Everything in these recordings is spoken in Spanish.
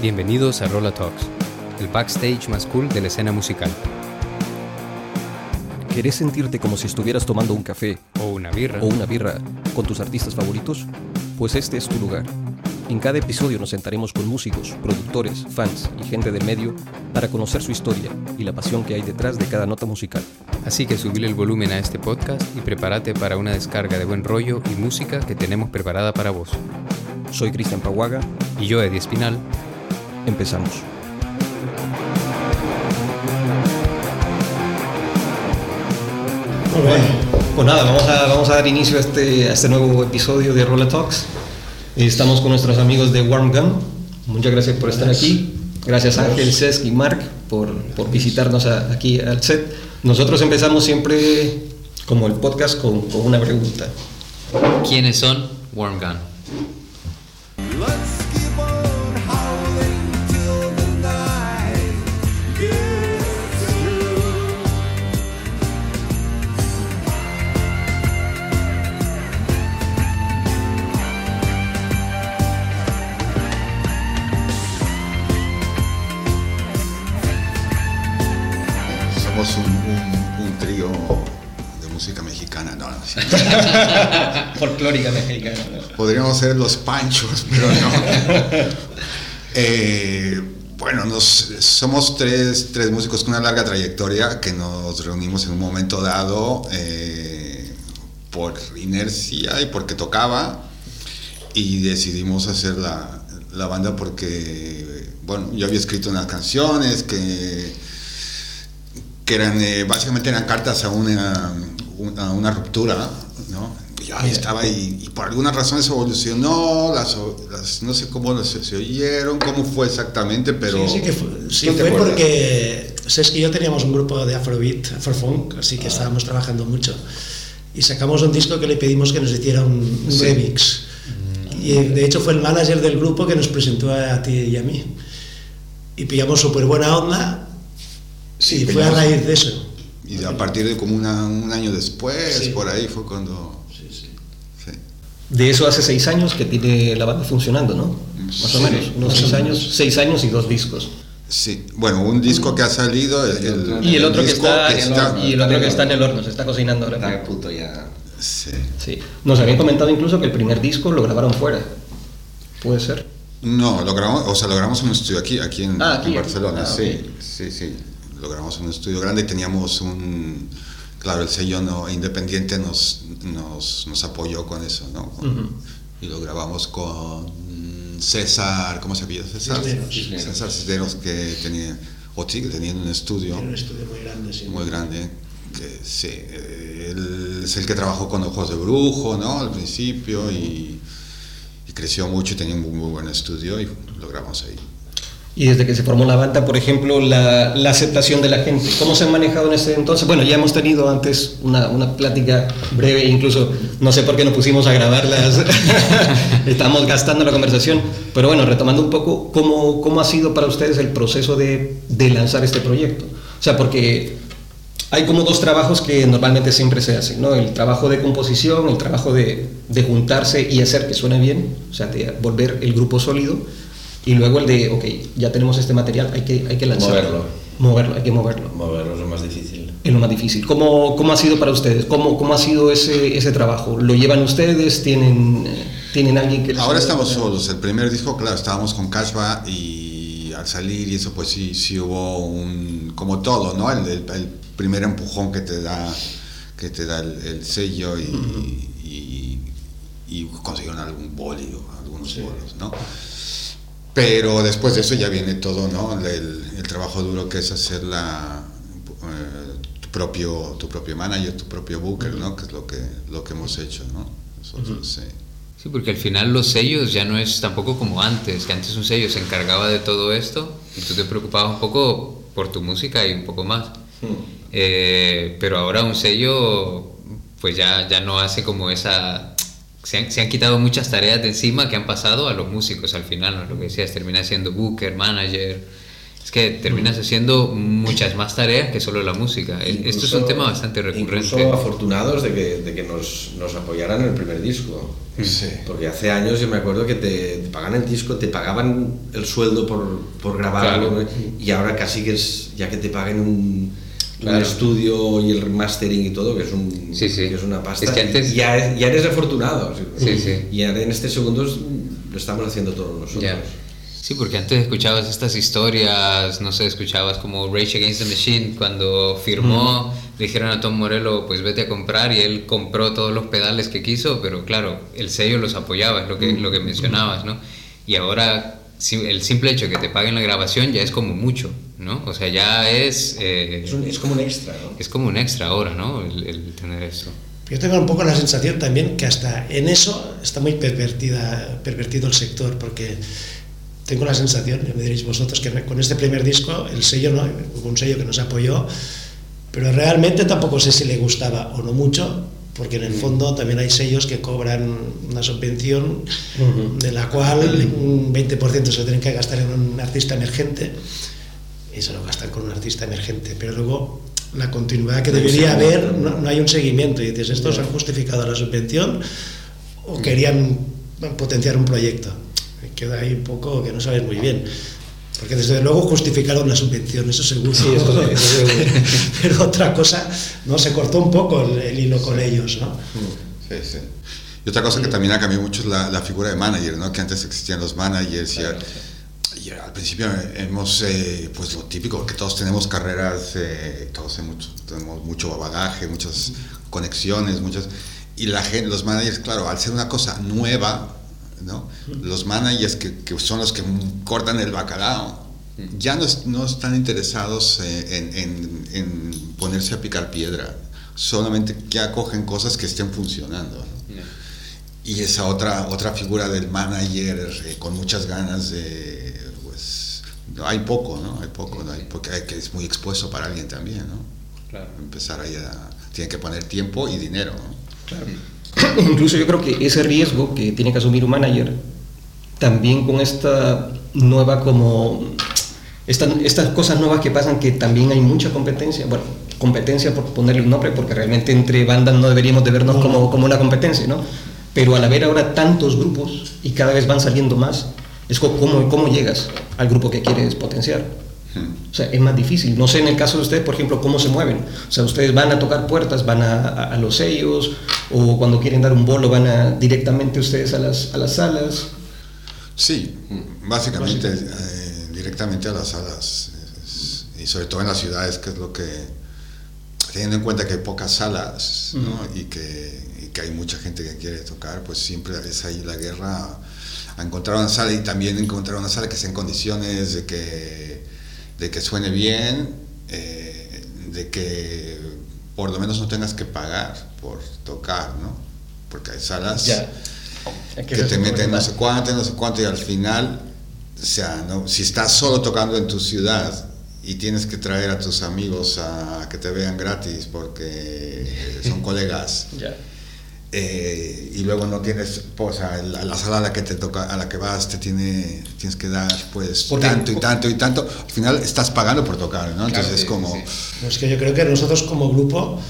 Bienvenidos a Rolla Talks, el backstage más cool de la escena musical. ¿Querés sentirte como si estuvieras tomando un café O una birra. o una birra con tus artistas favoritos? Pues este es tu lugar. En cada episodio nos sentaremos con músicos, productores, fans y gente del medio para conocer su historia y la pasión que hay detrás de cada nota musical. Así que subile el volumen a este podcast y prepárate para una descarga de buen rollo y música que tenemos preparada para vos. Soy Cristian Paguaga, Y yo, Eddie Espinal, empezamos. Bueno, pues nada, vamos a, vamos a dar inicio a este, a este nuevo episodio de Roller Talks. Estamos con nuestros amigos de Warm Gun. Muchas gracias por estar aquí. Gracias Ángel, Cesc y Mark por, por visitarnos a- aquí al set. Nosotros empezamos siempre, como el podcast, con, con una pregunta. ¿quiénes son Warm Gun? Podríamos ser los panchos, pero no. Eh, bueno, nos, somos tres, tres músicos con una larga trayectoria que nos reunimos en un momento dado eh, por inercia y porque tocaba y decidimos hacer la, la banda porque, bueno, yo había escrito unas canciones que que eran eh, básicamente eran cartas a una, una, una ruptura, ¿no? Y yo ahí estaba y, y por alguna razón se evolucionó, las, las- no sé cómo las- se, oyeron, cómo fue exactamente, pero... Sí, sí que fue, sí ¿Tú te fue porque Sesc y yo teníamos un grupo de Afrobeat, Afrofunk, así Ah. que estábamos trabajando mucho. Y sacamos un disco que le pedimos que nos hiciera un, un Sí. remix. Y eh, de hecho fue el manager del grupo que nos presentó a ti y a mí. Y pillamos súper buena onda Sí, y fue a raíz de eso. Y a partir de como una- un año después, por ahí fue cuando... De eso hace seis años que tiene la banda funcionando, ¿no? Más o menos, unos seis menos. años, seis años y dos discos. Sí, bueno, un disco que ha salido... el- el- Y el otro que está, que en el está- horno, y el otro que está en el horno, se está cocinando ahora. Está puto ya. Sí. Sí. Nos habían comentado incluso que el primer disco lo grabaron fuera. ¿Puede ser? No, lo grabamos, o sea, lo grabamos en un estudio aquí, aquí en, Ah, aquí, en aquí. Barcelona, Ah, sí, sí, sí. Lo grabamos en un estudio grande y teníamos un, claro, el sello no, independiente nos, nos, nos apoyó con eso, ¿no? Con- Ujú. Y lo grabamos con César, ¿cómo se llama César? Cisneros. César Cisneros que tenía, o sigue teniendo un estudio Tiene un estudio muy grande, sí. muy grande, que sí, él es el que trabajó con Ojos de Brujo, ¿no? Al principio y, y creció mucho y tenía un muy, muy buen estudio y lo grabamos ahí. Y desde que se formó la banda, por ejemplo, la, la aceptación de la gente, ¿cómo se han manejado en ese entonces? Bueno, ya hemos tenido antes una, una plática breve, incluso no sé por qué nos pusimos a grabarlas, estamos gastando la conversación, pero bueno, retomando un poco, ¿cómo, cómo ha sido para ustedes el proceso de, de lanzar este proyecto? O sea, porque hay como dos trabajos que normalmente siempre se hacen, ¿no? El trabajo de composición, el trabajo de, de juntarse y hacer que suene bien, o sea, de volver el grupo sólido, y luego el de, ok, ya tenemos este material, hay que, hay que lanzarlo. Moverlo. Moverlo, hay que moverlo. Moverlo es lo más difícil. Es lo más difícil. ¿Cómo, cómo ha sido para ustedes? ¿Cómo, cómo ha sido ese, ese trabajo? ¿Lo llevan ustedes? ¿Tienen, eh, ¿tienen alguien que les Ahora estamos solos. El primer disco, claro, estábamos con Cashba y al salir y eso, pues sí, sí hubo un, como todo, ¿no? El, el- el primer empujón que te da, que te da el, el sello y, y, y consiguieron algún boli o algunos bolos, ¿no? Pero después de eso ya viene todo, ¿no? El, el trabajo duro que es hacer la, eh, tu, propio, tu propio manager, tu propio booker, ¿no? Que es lo que, lo que hemos hecho, ¿no? Nosotros, sí. Sí, porque al final los sellos ya no es tampoco como antes, que antes un sello se encargaba de todo esto y tú te preocupabas un poco por tu música y un poco más. Eh, pero ahora un sello pues ya, ya no hace como esa... Se han, se han quitado muchas tareas de encima que han pasado a los músicos al final, ¿no? lo que decías, termina siendo booker, manager, es que terminas haciendo muchas más tareas que solo la música. E- Esto es un Incluso- tema bastante recurrente. Incluso afortunados de que, de que nos, nos apoyaran en el primer disco. Sí. Porque hace años yo me acuerdo que te, te pagan el disco, te pagaban el sueldo por, por grabarlo Claro. y ahora casi que es ya que te paguen un, Claro. un estudio y el mastering y todo, que es, un, Sí, sí. que es una pasta. Es que antes- ya, ya eres afortunado. Sí, sí. Y ahora en este segundo lo estamos haciendo todos nosotros. Sí, porque antes escuchabas estas historias, no sé, escuchabas como Rage Against the Machine cuando firmó, le dijeron a Tom Morello, pues vete a comprar y él compró todos los pedales que quiso, pero claro, el sello los apoyaba, es lo que, lo que mencionabas, ¿no? Y ahora el simple hecho de que te paguen la grabación ya es como mucho, ¿no? O sea, ya es... eh, Es, un- es como un extra, ¿no? es como un extra ahora, ¿no? El, el tener eso. Yo tengo un poco la sensación también que hasta en eso está muy pervertida, pervertido el sector, porque tengo la sensación, ya me diréis vosotros, que con este primer disco el sello no, hubo un sello que nos apoyó, pero realmente tampoco sé si le gustaba o no mucho, porque en el fondo también hay sellos que cobran una subvención de la cual un 20% se lo tienen que gastar en un artista emergente y se lo gastan con un artista emergente, pero luego la continuidad que debería haber, no, no hay un seguimiento. Y dices, ¿estos han justificado la subvención o querían potenciar un proyecto? Queda ahí un poco que no sabes muy bien. Porque desde luego justificaron la subvención, eso seguro. Sí, eso sí, eso seguro. Pero otra cosa, no se cortó un poco el, el hilo con ellos, ¿no? Sí, sí. Y otra cosa que también ha cambiado mucho es la, la figura de manager, ¿no? Que antes existían los managers y, al- y al principio hemos, eh, pues lo típico, que todos tenemos carreras, eh, todos tenemos mucho, tenemos mucho bagaje, muchas conexiones, muchas... Y la gente, los managers, claro, al ser una cosa nueva, ¿no? Los managers que, que son los que cortan el bacalao, ya no, no están interesados eh, en, en- en ponerse a picar piedra, solamente ya cogen cosas que estén funcionando. ¿no? Y esa otra, otra figura del manager eh, con muchas ganas de, hay poco, ¿no? Hay poco, ¿no? Hay- porque hay que es muy expuesto para alguien también, ¿no? Claro. Empezar ahí a, tiene que poner tiempo y dinero, ¿no? Incluso yo creo que ese riesgo que tiene que asumir un manager, también con esta nueva como... esta- estas cosas nuevas que pasan que también hay mucha competencia, bueno, competencia por ponerle un nombre, porque realmente entre bandas no deberíamos de vernos como, como una competencia, ¿no? Pero al haber ahora tantos grupos y cada vez van saliendo más, es cómo, cómo llegas al grupo que quieres potenciar. O sea, es más difícil. No sé en el caso de ustedes, por ejemplo, cómo se mueven. O sea, ustedes van a tocar puertas, van a, a- a los sellos, o cuando quieren dar un bolo van a, directamente ustedes a las, a las salas. Sí, básicamente eh, directamente a las salas y sobre todo en las ciudades, que es lo que, teniendo en cuenta que hay pocas salas ¿no? y, que, y que hay mucha gente que quiere tocar, pues siempre es ahí la guerra a encontrar una sala y también encontrar una sala que esté en condiciones de que, de que suene bien, eh, de que por lo menos no tengas que pagar por tocar, ¿no? Porque hay salas que te meten no sé cuánto, no sé cuánto, y al final, o sea, ¿no? si estás solo tocando en tu ciudad y tienes que traer a tus amigos a que te vean gratis porque son colegas, eh, y luego no tienes, pues, o sea, la, la sala a la que te toca, a la que vas, te tiene, tienes que dar, pues, Porque- tanto y tanto y tanto, al final estás pagando por tocar, ¿no? Entonces Claro, es sí, como... sí, No, es que yo creo que nosotros como grupo,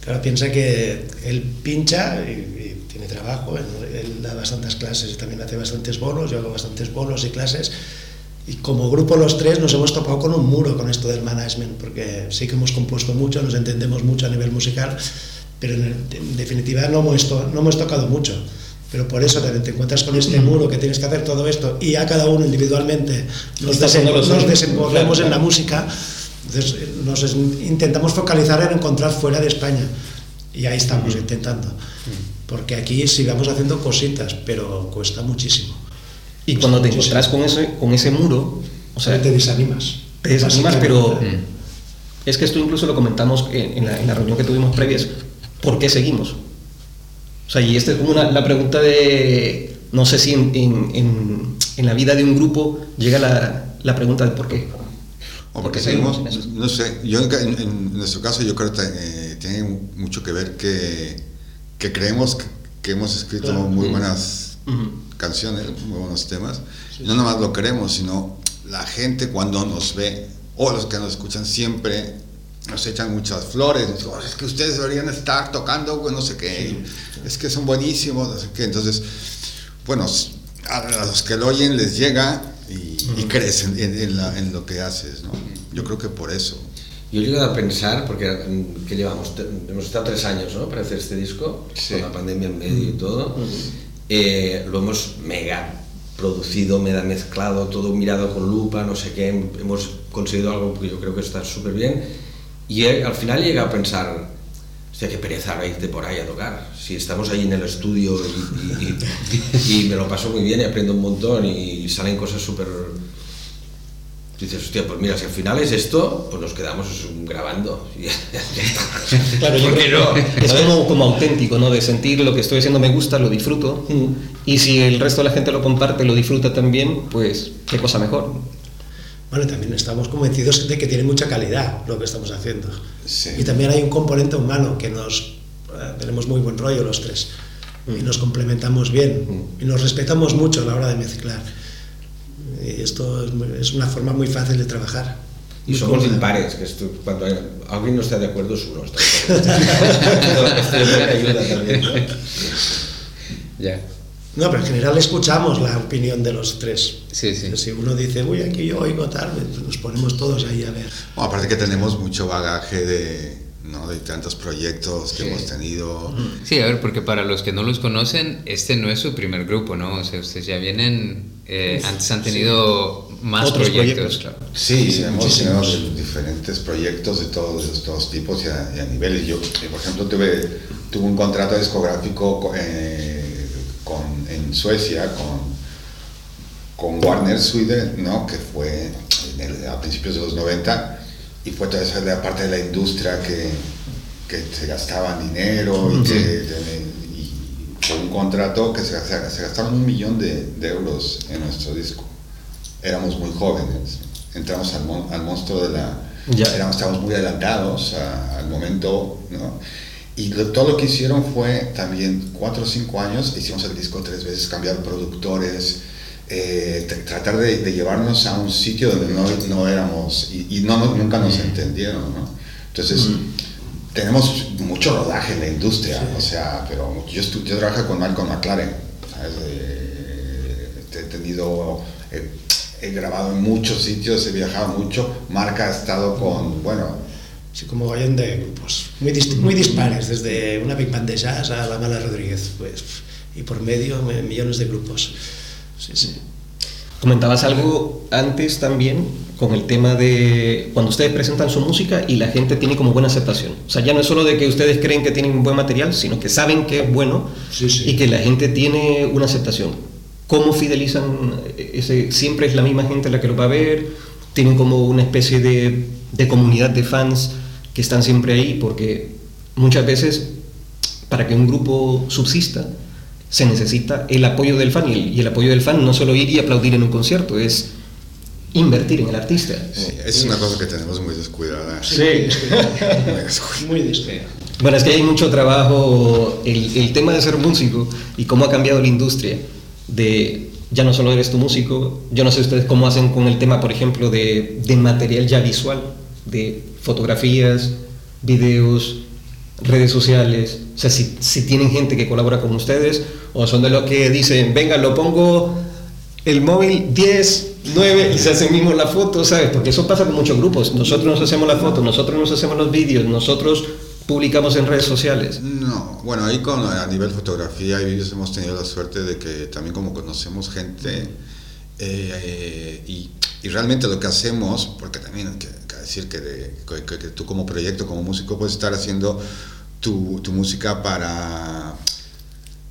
claro, piensa que él pincha y, y tiene trabajo, él, él da bastantes clases y también hace bastantes bolos, yo hago bastantes bolos y clases. Y como grupo los tres nos hemos topado con un muro con esto del management, porque sí que hemos compuesto mucho, nos entendemos mucho a nivel musical, pero en, definitiva no hemos, no hemos tocado mucho. Pero por eso también te encuentras con este muro que tienes que hacer todo esto y a cada uno individualmente nos, suyo. desenvolvemos en la música. Entonces eh, nos intentamos focalizar en encontrar fuera de España y ahí estamos intentando. Porque aquí sigamos haciendo cositas, pero cuesta muchísimo. Y cuando te encontrás con ese, con ese muro, o sea, te desanimas. te desanimas, pero Básicamente. es que esto incluso lo comentamos en, en la, en la reunión que tuvimos previas. ¿Por qué seguimos? O sea, y esta es como una- la pregunta de, no sé si en, en- en- en la vida de un grupo llega la, la pregunta de por qué. O ¿Por porque qué seguimos no sé, yo en, nuestro caso yo creo que eh, tiene mucho que ver que, que creemos que, que hemos escrito Claro. muy buenas Ujú. canciones, muy buenos temas. Y no nomás lo queremos, sino la gente cuando nos ve, o los que nos escuchan siempre, nos echan muchas flores, "Oh, es que ustedes deberían estar tocando, no sé qué, es que son buenísimos, no sé qué. Entonces, bueno, a los que lo oyen les llega y, y crecen en, en la- en lo que haces, ¿no? Yo creo que por eso. Yo he llegado a pensar, porque mm, que llevamos, hemos estado tres años ¿no? para hacer este disco, Sí. con la pandemia en medio y todo, Eh, lo hemos mega producido, mega mezclado, todo mirado con lupa, no sé qué, hemos conseguido algo que yo creo que está súper bien, y al final he llegado a pensar, hostia, qué pereza irte por ahí a tocar, si estamos ahí en el estudio y, y- y- y me lo paso muy bien y aprendo un montón y salen cosas súper Dices, hostia, pues mira, si al final es esto, pues nos quedamos grabando. Claro, yo ¿Por qué creo no? es como, como auténtico, ¿no? De sentir lo que estoy haciendo me gusta, lo disfruto. Y si el resto de la gente lo comparte, lo disfruta también, pues qué cosa mejor. Bueno, también estamos convencidos de que tiene mucha calidad lo que estamos haciendo. Sí. Y también hay un componente humano que nos eh, tenemos muy buen rollo los tres y nos complementamos bien y nos respetamos mucho a la hora de mezclar. Y esto es, una forma muy fácil de trabajar. Y somos impares, que esto, cuando alguien no está de acuerdo es uno. Está de acuerdo. Esto me ayuda también. ¿no? Ya. No, pero en general escuchamos la opinión de los tres. Sí, sí. Si uno dice, uy, aquí yo oigo tal, pues nos ponemos todos ahí a ver. Bueno, aparte que tenemos mucho bagaje de, ¿no? de tantos proyectos que Sí. hemos tenido. Sí, a ver, porque para los que no los conocen, este no es su primer grupo, ¿no? O sea, ustedes ya vienen, eh, antes han tenido más Otros proyectos. proyectos, claro. Sí, hemos muchísimos. tenido diferentes proyectos de todos, de todos tipos y a, y a niveles. Yo, eh, por ejemplo, tuve, tuve un contrato discográfico co- eh, con, en Suecia con, con Warner Sweden, ¿no? que fue el- a principios de los 90 y fue toda esa la parte de la industria que, que se gastaban dinero y, que, y fue un contrato que se, se- se gastaron un millón de, de euros en nuestro disco éramos muy jóvenes, entramos al, mon- al monstruo de la... Ya. Éramos, estábamos muy adelantados a- al momento, ¿no? Y lo- todo lo que hicieron fue también cuatro o cinco años, hicimos el disco tres veces, cambiar productores, eh, tr- tratar de, de llevarnos a un sitio donde no, no éramos y, y no, no- nunca nos entendieron, ¿no? Entonces, tenemos mucho rodaje en la industria, o sea, pero yo, yo trabajo con Malcolm McLaren, ¿sabes? Eh, he tenido, he grabado en muchos sitios, he viajado mucho, Marca ha estado con, bueno, Así como vayan de grupos muy, dist- muy dispares, desde una Big Band de Jazz a la Mala Rodríguez, pues, y por medio me- millones de grupos. Sí, sí. Comentabas algo antes también con el tema de cuando ustedes presentan su música y la gente tiene como buena aceptación. O sea, ya no es solo de que ustedes creen que tienen buen material, sino que saben que es bueno Sí, sí. y que la gente tiene una aceptación. ¿Cómo fidelizan ese? ¿Siempre es la misma gente la que lo va a ver? ¿Tienen como una especie de, de comunidad de fans que están siempre ahí? Porque muchas veces para que un grupo subsista se necesita el apoyo del fan y el, y el apoyo del fan no solo ir y aplaudir en un concierto, es invertir en el artista. sí, es una cosa que tenemos muy descuidada. Sí. Muy descuidada. Bueno, es que hay mucho trabajo, el, el tema de ser músico y cómo ha cambiado la industria, de ya no solo eres tu músico, yo no sé ustedes cómo hacen con el tema, por ejemplo, de, de material ya visual, de fotografías, videos, redes sociales, o sea, si, si tienen gente que colabora con ustedes o son de los que dicen, venga, lo pongo el móvil 10, 9 y se hacen mismo la foto, ¿sabes? Porque eso pasa con muchos grupos. Nosotros nos hacemos la foto, nosotros nos hacemos los vídeos, nosotros publicamos en redes sociales. No, bueno, ahí con, a nivel fotografía y vídeos hemos tenido la suerte de que también como conocemos gente eh, y, y realmente lo que hacemos, porque también hay que, decir que, de- que- que tú como proyecto, como músico, puedes estar haciendo tu, tu música para,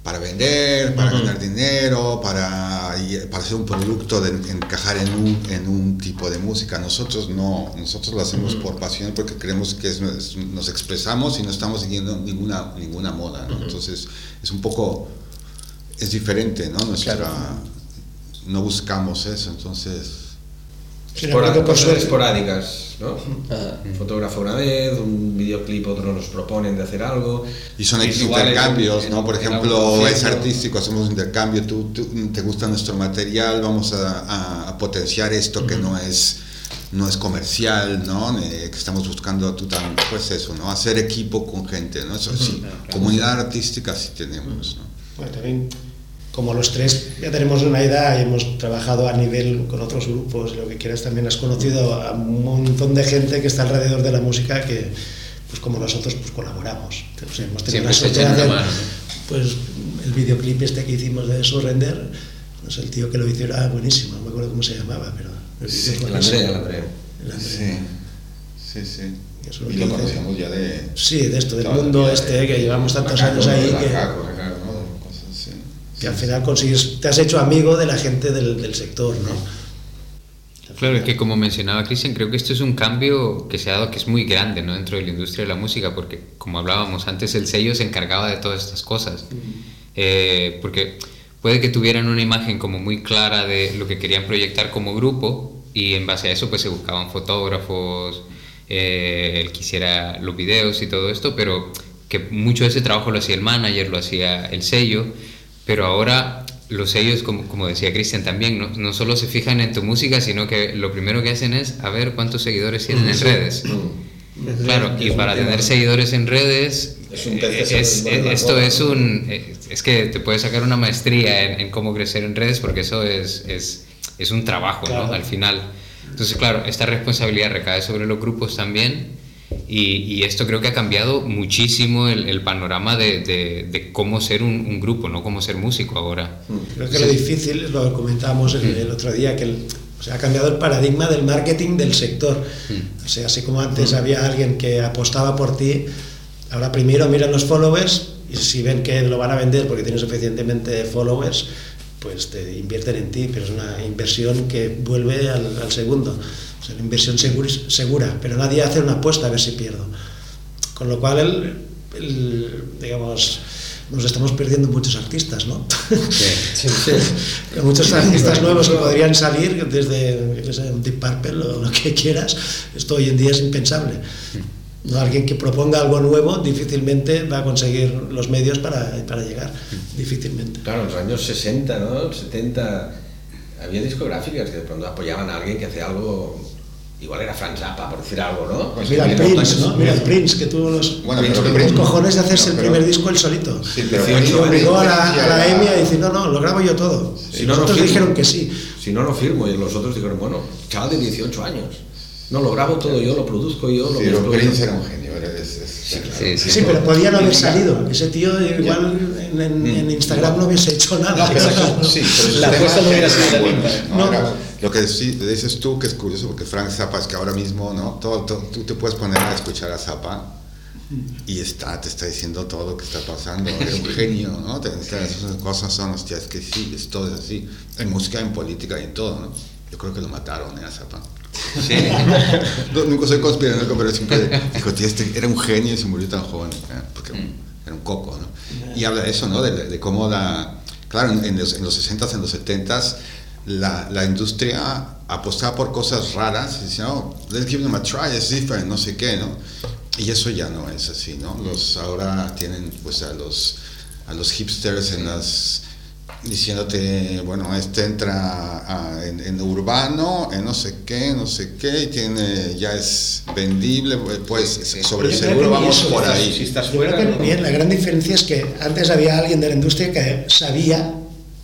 para vender, para ganar dinero, para, para hacer un producto, de encajar en un, en un tipo de música. Nosotros no, nosotros lo hacemos por pasión porque creemos que es- nos expresamos y no estamos siguiendo ninguna, ninguna moda. ¿no? Entonces es un poco, es diferente, ¿no? Nuestra, Claro. No buscamos eso, entonces... Sin embargo, por suerte- esporádicas, ¿no? Ah, Un fotógrafo una vez, un videoclip otro nos proponen de hacer algo. Y son Visuales intercambios, en- ¿no? Por ejemplo, es artístico, hacemos un intercambio, tú, tú- te gusta nuestro material, vamos a, a- a potenciar esto que no es no es comercial, ¿no? Eh, que estamos buscando tú también, pues eso, ¿no? Hacer equipo con gente, ¿no? Eso sí, comunidad artística sí tenemos, ¿no? Bueno, también, como los tres ya tenemos una edad y hemos trabajado a nivel con otros grupos, lo que quieras, también has conocido a un montón de gente que está alrededor de la música que, pues como nosotros, pues colaboramos. Sea, hemos Siempre tenido la se suerte de echan una hacer, mano, ¿no? Pues el videoclip este que hicimos de Surrender, pues el tío que lo hizo era buenísimo, no me acuerdo cómo se llamaba, pero el es El. André, el André. El. Sí, sí, sí. Y lo dice. conocemos ya de... Sí, de esto, del mundo este, de- que llevamos tantos Macaco, años ahí, que al final consigues, te has hecho amigo de la gente del, del sector, ¿no? Claro, es que como mencionaba Cristian, creo que esto es un cambio que se ha dado que es muy grande ¿no? dentro de la industria de la música, porque como hablábamos antes, el sello se encargaba de todas estas cosas. Eh, porque puede que tuvieran una imagen como muy clara de lo que querían proyectar como grupo y en base a eso pues se buscaban fotógrafos, eh, el que hiciera los videos y todo esto, pero que mucho de ese trabajo lo hacía el manager, lo hacía el sello, pero ahora los sellos, como, como decía Cristian también, ¿no? no solo se fijan en tu música, sino que lo primero que hacen es a ver cuántos seguidores tienen en redes. Claro, y para tener seguidores en redes, Es un eh, es- esto es ¿no? un... eh, Es que te puedes sacar una maestría en, en cómo crecer en redes porque eso es, es, es un trabajo, ¿no? Claro. Al final. Entonces, claro, esta responsabilidad recae sobre los grupos también y, y esto creo que ha cambiado muchísimo el, el panorama de, de- de cómo ser un, un grupo, no cómo ser músico ahora. Creo que lo difícil, lo comentábamos el, el otro día, que el- o sea, ha cambiado el paradigma del marketing del sector. O sea, así como antes había alguien que apostaba por ti, ahora primero miran los followers y si ven que lo van a vender porque tienes suficientemente followers, pues te invierten en ti, pero es una inversión que vuelve al, al segundo. Sea, una inversión segura, segura, pero nadie hace una apuesta a ver si pierdo. Con lo cual, el, el, digamos, nos estamos perdiendo muchos artistas, ¿no? sí, sí. Hay muchos artistas nuevos que podrían salir desde sé, un Deep Purple o lo que quieras. Esto hoy en día es impensable. No, alguien que proponga algo nuevo difícilmente va a conseguir los medios para, para llegar. Difícilmente. Claro, en los años 60, ¿no? 70, había discográficas que de pronto apoyaban a alguien que hacía algo, igual era Frank Zappa, por decir algo, ¿no? Pues Mira Prince, ¿no? Mira el Prince, que tuvo los, Bueno, Prince, pero los cojones de hacerse no, el primer disco él solito. Sí, pero Sí, Y sí, obligó a la, a la EMI a decir, no, no, lo grabo yo todo. Si y no, no nosotros firmo. dijeron que sí. Si no, no firmo. Y los otros dijeron, bueno, chaval de 18 años. No, lo grabo todo yo, lo produzco yo, lo Sí, pero. Prince era un genio, es- es- Sí, sí. Sí, pero podían haber salido. Ese tío igual en, en- en Instagram no hubiese hecho nada. No, pero sí, La apuesta no hubiera sido era la Era- lo que dices tú, que es curioso, porque Frank Zappa es que ahora mismo, ¿no? Todo, todo- tú te puedes poner a escuchar a Zappa y está, te está diciendo todo lo que está pasando. Era un genio, ¿no? Te, te- esas cosas son, hostia, es que sí, es todo es así. En música, en política y en todo, ¿no? Yo creo que lo mataron ¿eh, a Zappa. Sí. No, nunca soy conspiranoico, pero siempre dijo, tío, este era un genio y se murió tan joven, ¿eh? porque era un coco, ¿no? Y habla de eso, ¿no? De, de cómo la... Claro, en, en los, en los 60s, en los 70s, la, la industria apostaba por cosas raras y decía, oh, let's give them a try, it's different, no sé qué, ¿no? Y eso ya no es así, ¿no? Los, ahora tienen, pues, a los, a los hipsters en las diciéndote, bueno, este entra a- en, en urbano, en no sé qué, no sé qué, y tiene, ya es vendible, pues sobre Yo creo seguro vamos eso, por ahí. Si estás fuera, ¿no? bien, la gran diferencia es que antes había alguien de la industria que sabía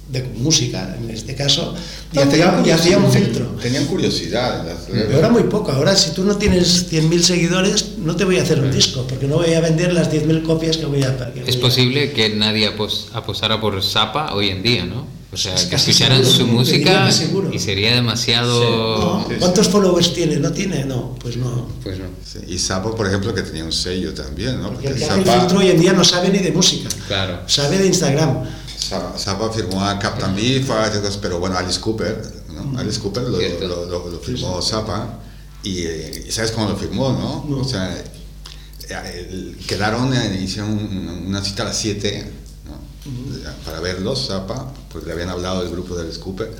de música, en este caso, y hacía, y hacía un filtro. Tenían curiosidad. Pero ahora muy poco. Ahora, si tú no tienes 100.000 seguidores, no te voy a hacer un disco, porque no voy a vender las 10.000 copias que voy a... que Es voy a- posible que nadie apos- apostara por Zappa hoy en día, ¿no? O sea, Es que escucharan seguro, su música y sería demasiado... ¿No? Sí, sí. ¿Cuántos followers tiene? ¿No tiene? No, pues no. Pues no. Sí, Y Zappa, por ejemplo, que tenía un sello también, ¿no? Porque el Porque hace el Zappa, filtro hoy en día no sabe ni de música. Claro. Sabe de Instagram. Zappa- Zappa firmó a Captain cosas, pero bueno, Alice Cooper, ¿no? Alice Cooper lo, Cierto. lo- lo- lo firmó Zappa y, eh, y ¿sabes cómo lo firmó, no? No. O sea, el- quedaron, hicieron un- una cita a las 7 ¿no? para verlos, Zappa, porque le habían hablado del grupo de Alice Cooper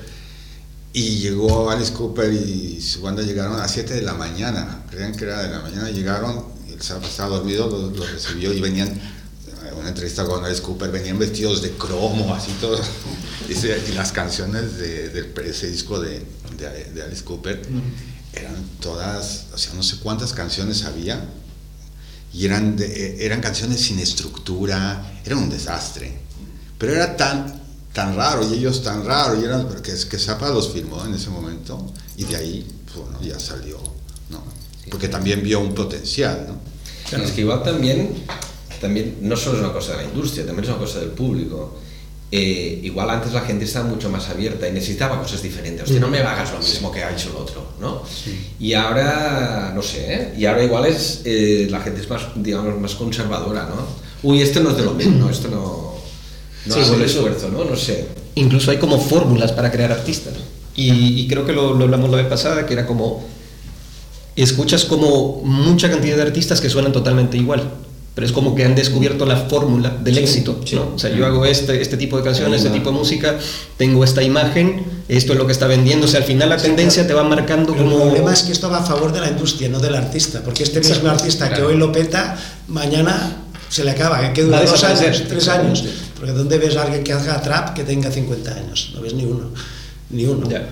Y llegó Alice Cooper y su banda llegaron a las 7 de la mañana. Creían que era de la mañana. Llegaron, y él estaba estaba dormido, lo, lo recibió y venían, una entrevista con Alice Cooper, venían vestidos de cromo, así todo. Y las canciones de, del ese disco de, de, de Alice Cooper eran todas, o sea, no sé cuántas canciones había. Y eran, de- eh, eran canciones sin estructura, era un desastre. Pero era tan, tan raro, y ellos tan raro, y eran, que, que Zappa los firmó en ese momento, y de ahí, pues, bueno, ya salió, ¿no? Porque también vio un potencial, ¿no? Es que igual también, también no solo es una cosa de la industria, también es una cosa del público. Eh, igual antes la gente estaba mucho más abierta y necesitaba cosas diferentes. Hostia, no me hagas lo mismo que ha hecho el otro, ¿no? Y ahora, no sé, ¿eh? y ahora igual es, eh, la gente es más, digamos, más conservadora, ¿no? Uy, esto no es de lo mismo, no, esto no, no Sí, hago sí, el eso- esfuerzo, ¿no? No sé. incluso hay como fórmulas para crear artistas. Y, y creo que lo, lo hablamos la vez pasada, que era como, escuchas como mucha cantidad de artistas que suenan totalmente igual, pero es como que han descubierto la fórmula del éxito. ¿no? O sea, yo hago este, este tipo de canciones, este tipo de música, tengo esta imagen, esto es lo que está vendiendo. O sea, al final la tendencia te va marcando Pero como... El problema es que esto va a favor de la industria, no del artista, porque este mismo artista que hoy lo peta, mañana se le acaba, que Va dura a dos desaparecer. años, tres años. Porque ¿dónde ves a alguien que haga trap que tenga 50 años? No ves ni uno, ni uno. Ya.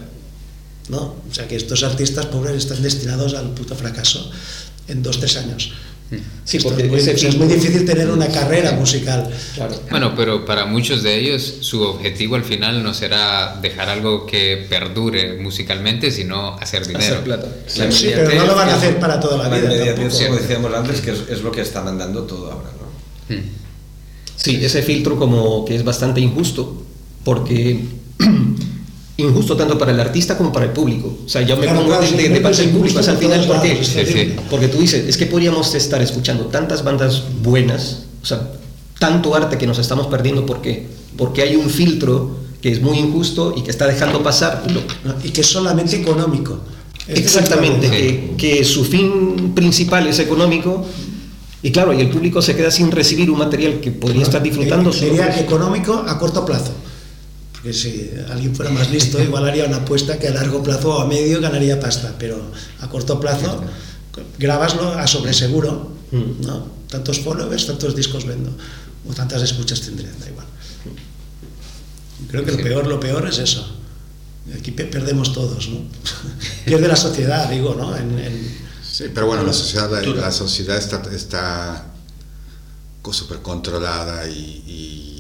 ¿no? O sea que estos artistas pobres están destinados al puto fracaso en dos, tres años. Sí, porque es, es muy difícil tener una carrera musical. Claro. Bueno, pero para muchos de ellos su objetivo al final no será dejar algo que perdure musicalmente, sino hacer dinero. Hacer plata. La Sí, pero no lo van a hacer para toda la vida como decíamos antes, que es, es lo que está mandando todo ahora, ¿no? Sí, ese filtro como que es bastante injusto, porque injusto tanto para el artista como para el público. O sea, yo me Claro, pongo claro, de, parte del público hasta el final. Porque tú dices, es que podríamos estar escuchando tantas bandas buenas, o sea, tanto arte que nos estamos perdiendo, ¿por qué? Porque hay un filtro que es muy injusto y que está dejando pasar lo-. Y que es solamente económico. Este Exactamente, que, que su fin principal es económico y claro, y el público se queda sin recibir un material que podría estar disfrutando. Eh, solo Sería económico a corto plazo. Porque si alguien fuera más listo, igual haría una apuesta que a largo plazo o a medio ganaría pasta, pero a corto plazo grabaslo a sobreseguro, Mm. ¿no? Tantos followers, tantos discos vendo, o tantas escuchas tendrían, da igual. Creo que lo peor, lo peor es eso. Aquí pe- perdemos todos, ¿no? Pierde la sociedad, digo, ¿no? En- en- Sí, pero bueno, la sociedad, la, la sociedad está, está súper controlada y, y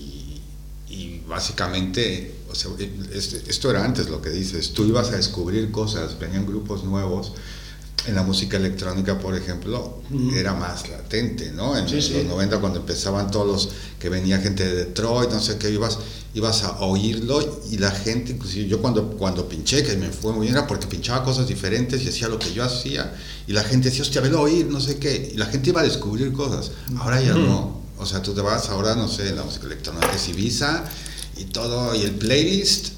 básicamente, o sea, es- esto era antes lo que dices, tú ibas a descubrir cosas, venían grupos nuevos. En la música electrónica, por ejemplo, era más latente, ¿no? En Sí, los sí. 90, cuando empezaban todos los que venía gente de Detroit, no sé qué, ibas, ibas a oírlo y la gente, inclusive yo cuando, cuando pinché, que me fue muy bien, era porque pinchaba cosas diferentes y hacía lo que yo hacía. Y la gente decía, hostia, velo oír, no sé qué. Y la gente iba a descubrir cosas. Ahora ya no. O sea, tú te vas ahora, no sé, en la música electrónica es Ibiza y todo, y el playlist.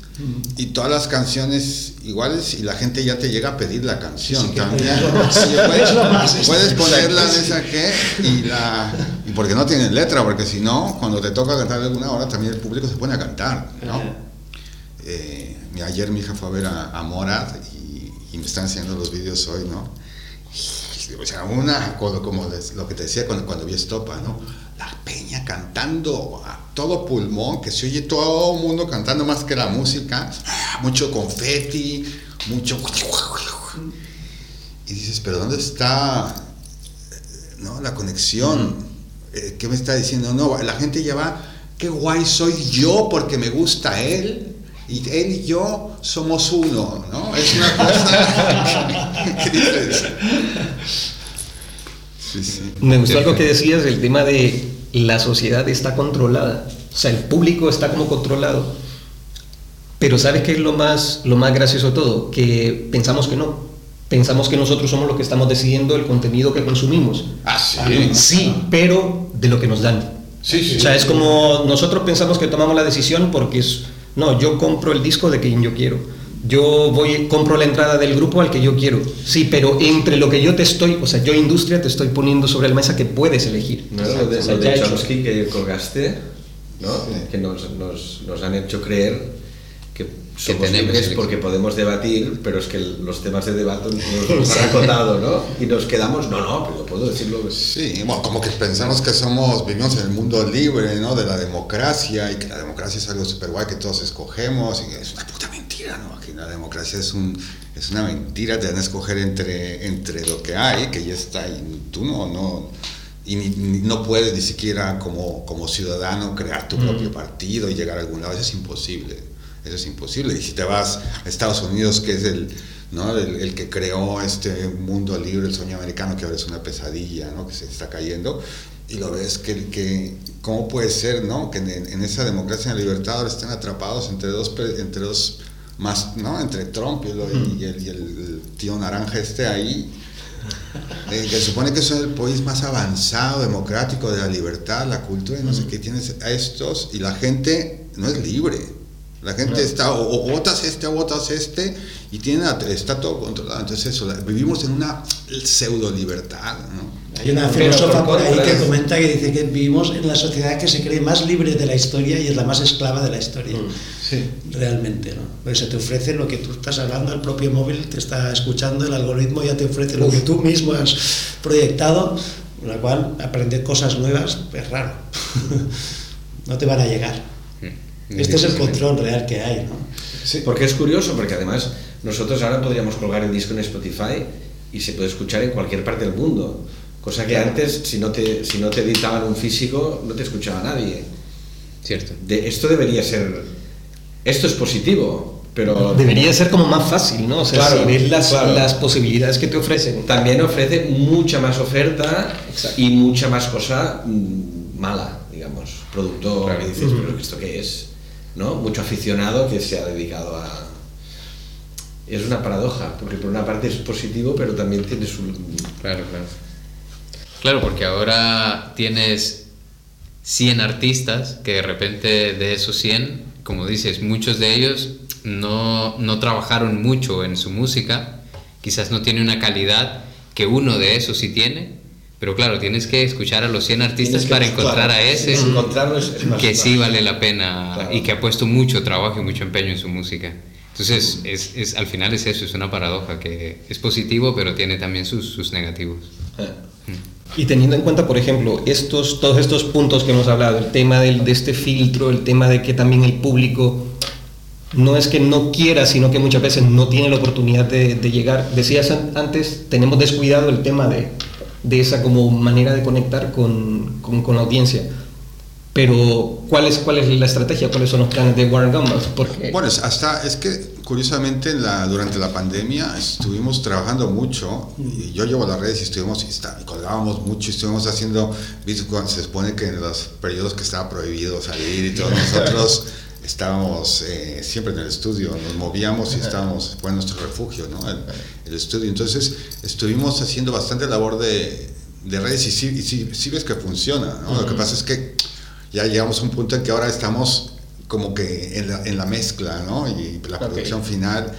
Y todas las canciones iguales y la gente ya te llega a pedir la canción Sí, también. Sí, puedes, es lo más, es- puedes ponerla en esa que y la y porque no tienen letra, porque si no, cuando te toca cantar alguna hora también el público se pone a cantar, ¿no? Eh, ayer mi hija fue a ver a, a Morad y, y me están enseñando los vídeos hoy, ¿no? Y, o sea, una, como, lo que te decía cuando, cuando vi Estopa, ¿no? La peña cantando a todo pulmón, que se oye todo el mundo cantando más que la música, mucho confeti, mucho... Y dices, pero ¿dónde está ¿no? la conexión? Eh, ¿Qué me está diciendo? No, la gente ya va, qué guay soy yo porque me gusta él. Y él y yo somos uno, ¿no? Es una cosa. ¿Qué dices? Sí, sí. Me gustó algo que decías, el tema de la sociedad está controlada, o sea, el público está como controlado. Pero ¿sabes qué es lo más, lo más gracioso de todo? Que pensamos que no. Pensamos que nosotros somos los que estamos decidiendo el contenido que consumimos. Ah, sí. Sí, pero de lo que nos dan. Sí, sí. O sea, es como nosotros pensamos que tomamos la decisión porque es, no, yo compro el disco de quien yo quiero. Yo voy, compro la entrada del grupo al que yo quiero. Sí, pero entre lo que yo te estoy, o sea, yo industria te estoy poniendo sobre la mesa que puedes elegir. ¿No? Lo de, lo. Chomsky que colgaste, ¿no? Sí. que nos, nos, nos han hecho creer que tenemos el- porque podemos debatir, pero es que los temas de debate nos han acotado, ¿no? Y nos quedamos, no, no, pero puedo decirlo. Sí, bueno, como que pensamos que somos, vivimos en el mundo libre, ¿no? De la democracia y que la democracia es algo súper guay que todos escogemos y es una puta mentira, ¿no? Aquí la democracia es un es una mentira, te dan a escoger entre, entre lo que hay, que ya está, y tú no, no, y ni- ni- no puedes ni siquiera como, como ciudadano crear tu propio partido y llegar a algún lado, eso es imposible, eso es imposible. Y si te vas a Estados Unidos, que es el, ¿no? el, el que creó este mundo libre, el sueño americano, que ahora es una pesadilla, ¿no? que se está cayendo, y lo ves que, que cómo puede ser ¿no? que en, en esa democracia, en la libertad, ahora estén atrapados entre dos, entre dos más, ¿no? entre Trump y, el, y el tío naranja este ahí. Eh, que supone que es el país más avanzado, democrático, de la libertad, la cultura, y no sé qué, tienes a estos, y la gente no es libre. La gente está, o, o votas este, o votas este, y tiene, está todo controlado. Entonces, eso, la- vivimos en una pseudo libertad, ¿no? Hay una filósofa por ahí que comenta que dice que vivimos en la sociedad que se cree más libre de la historia y es la más esclava de la historia. Sí. Realmente, ¿no? Porque se te ofrece lo que tú estás hablando, el propio móvil te está escuchando, el algoritmo ya te ofrece lo que tú mismo has proyectado, con la cual aprender cosas nuevas es raro. no te van a llegar. Este es el control real que hay, ¿no? Porque es curioso, porque además nosotros ahora podríamos colgar el disco en Spotify y se puede escuchar en cualquier parte del mundo. Cosa que antes, si no te, si no te editaban un físico, no te escuchaba nadie. Cierto. De, esto debería ser. Esto es positivo, pero. Debería ser como más fácil, ¿no? O sea, Claro, si ves las, claro. las posibilidades que te ofrecen. También ofrece mucha más oferta Exacto. y mucha más cosa mm, mala, digamos. Producto Claro. que dices, pero ¿esto qué es? ¿No? Mucho aficionado que se ha dedicado a. Es una paradoja, porque por una parte es positivo, pero también tiene su. Claro, claro. Claro, porque ahora tienes 100 artistas que de repente de esos 100, como dices, muchos de ellos no, no trabajaron mucho en su música, quizás no tiene una calidad que uno de esos sí tiene, pero claro, tienes que escuchar a los 100 artistas para encontrar a ese que sí vale la pena Claro. y que ha puesto mucho trabajo y mucho empeño en su música. Entonces, es, es- al final es eso, es una paradoja, que es positivo, pero tiene también sus, sus negativos. Eh, Y teniendo en cuenta, por ejemplo, estos, todos estos puntos que hemos hablado, el tema del, de este filtro, el tema de que también el público no es que no quiera, sino que muchas veces no tiene la oportunidad de, de llegar. Decías an- antes, tenemos descuidado el tema de, de esa como manera de conectar con, con, con la audiencia. Pero, ¿cuál es, ¿cuál es la estrategia? ¿Cuáles son los planes de Warren Gumbas? Porque Bueno, es- hasta es que curiosamente la, durante la pandemia estuvimos trabajando mucho y yo llevo las redes y estuvimos y colgábamos mucho y estuvimos haciendo se supone que en los periodos que estaba prohibido salir y todos nosotros estábamos eh, siempre en el estudio nos movíamos y estábamos fue nuestro refugio no el, el estudio entonces estuvimos haciendo bastante labor de, de redes y sí, y sí, sí ves que funciona ¿no? lo que pasa es que ya llegamos a un punto en que ahora estamos como que en la, en la mezcla, ¿no? Y la producción final.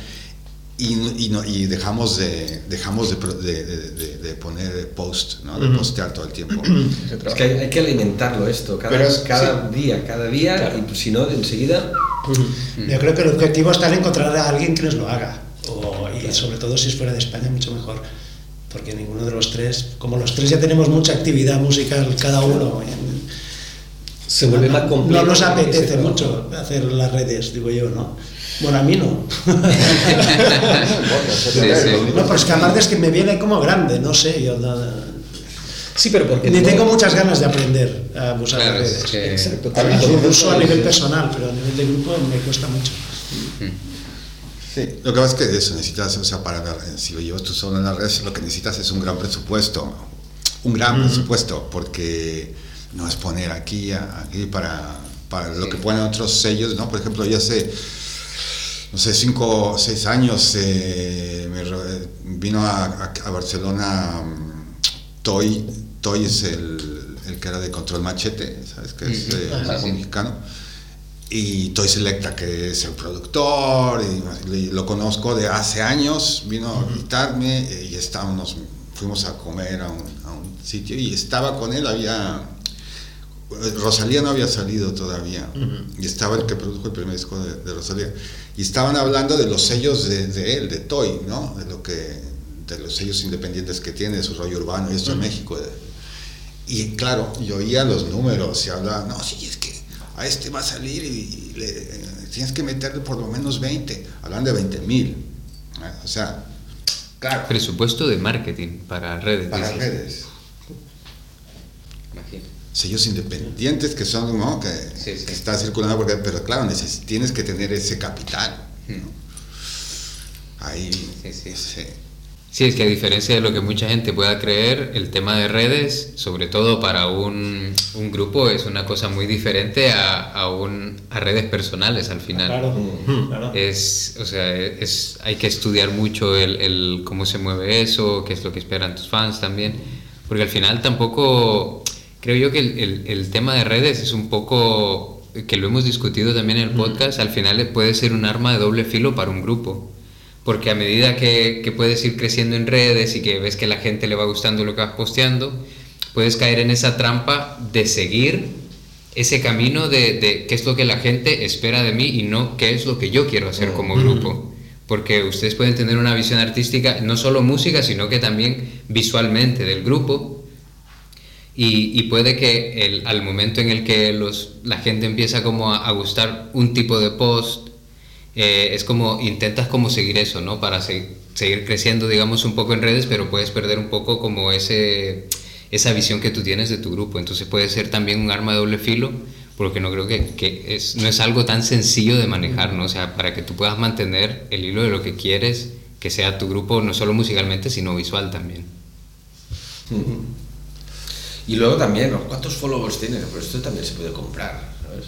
Y, y, no- y dejamos de dejamos de, de, de- de- poner post, ¿no? De postear todo el tiempo. Es que hay, hay que alimentarlo esto, cada, Pero es- cada día, cada día, Claro. y pues, si no, enseguida. Yo creo que el objetivo está en encontrar a alguien que nos lo haga. O- y sobre todo si es fuera de España, mucho mejor. Porque ninguno de los tres, como los tres ya tenemos mucha actividad musical cada uno, en- se vuelve más complejo. no nos apetece mucho hacer las redes, digo yo, ¿no? Bueno, a mí no. Sí, sí. No, pues que aparte es que me viene como grande, no sé, yo. Sí, pero porque Ni no- tengo muchas ganas de aprender a usar Claro, las es redes. que- Exacto, también mí por lo uso a nivel es- personal, pero a nivel de grupo me cuesta mucho. Sí, lo que pasa es que eso necesitas, o sea, para la- si lo llevas tú solo en las redes, lo que necesitas es un gran presupuesto, un gran presupuesto, porque no es poner aquí, a- aquí para, para lo que ponen otros sellos, ¿no? Por ejemplo, ya hace, no sé, cinco o seis años eh, me vino a, a- a Barcelona mm, Toy, Toy es el, el que era de Control Machete, ¿sabes? Que es eh, Ajá, sí. mexicano. Y Toy Selecta, que es el productor, y, y lo conozco de hace años, vino a visitarme y estábamos, fuimos a comer a un, a un sitio y estaba con él, había Rosalía no había salido todavía. Y estaba el que produjo el primer disco de, de Rosalía y estaban hablando de los sellos de, de él, de Toy, ¿no? De lo que de los sellos independientes que tiene, de su rollo urbano y esto en México. y claro, yo oía los números y hablaba, no, sí, es que a este va a salir y, y le, tienes que meterle por lo menos 20, hablan de 20 mil. O sea, claro, Presupuesto de marketing para redes. para dices. redes. Sellos independientes que son, ¿no? Que, Sí, sí. que está circulando, porque, pero claro, neces- tienes que tener ese capital. ¿no? Ahí, Sí, sí. sí. Sí, es que a diferencia de lo que mucha gente pueda creer, el tema de redes, sobre todo para un, un grupo, es una cosa muy diferente a, a, un, a redes personales al final. Claro, claro. Es, o sea, es, hay que estudiar mucho el, el cómo se mueve eso, qué es lo que esperan tus fans también, porque al final tampoco, creo yo que el, el- el tema de redes es un poco, que lo hemos discutido también en el podcast, al final puede ser un arma de doble filo para un grupo. Porque a medida que, que puedes ir creciendo en redes y que ves que la gente le va gustando lo que vas posteando, puedes caer en esa trampa de seguir ese camino de, de qué es lo que la gente espera de mí y no qué es lo que yo quiero hacer como grupo. Porque ustedes pueden tener una visión artística, no solo música, sino que también visualmente del grupo. Y, y puede que el- al momento en el que los, la gente empieza como a, a gustar un tipo de post, eh, es como intentas como seguir eso, ¿no? Para se- seguir creciendo, digamos, un poco en redes, pero puedes perder un poco como ese, esa visión que tú tienes de tu grupo. Entonces puede ser también un arma de doble filo, porque no creo que, que es, no es algo tan sencillo de manejar, ¿no? O sea, para que tú puedas mantener el hilo de lo que quieres que sea tu grupo, no solo musicalmente, sino visual también. Y luego también, ¿no? ¿cuántos followers tiene? Pues esto también se puede comprar, ¿sabes?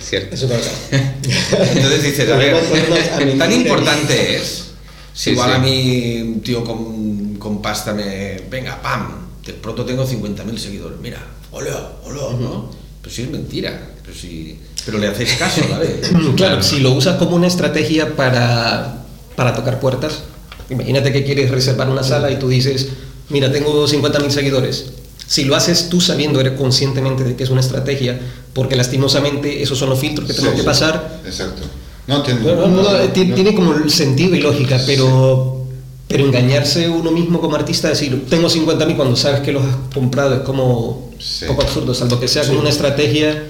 Cierto. Eso. Entonces dices, a ver, tan importante es. Si Sí, igual sí. a mí un tío con, con pasta me. Venga, pam, de pronto tengo 50.000 seguidores. Mira, hola, hola, ¿no? Pero sí es mentira. Pero, sí, pero le hacéis caso, ¿vale? Claro, si lo usas como una estrategia para, para tocar puertas, imagínate que quieres reservar una sala y tú dices, mira, tengo 50.000 seguidores. Si lo haces tú sabiendo, eres conscientemente de que es una estrategia, porque lastimosamente esos son los filtros que tenemos Sí, que pasar. Exacto. No, tiene, No, no, no, no, ti- no. tiene como sentido y lógica, pero, pero engañarse uno mismo como artista, decir, tengo 50.000 cuando sabes que los has comprado, es como Sí. poco absurdo, salvo que sea como una estrategia.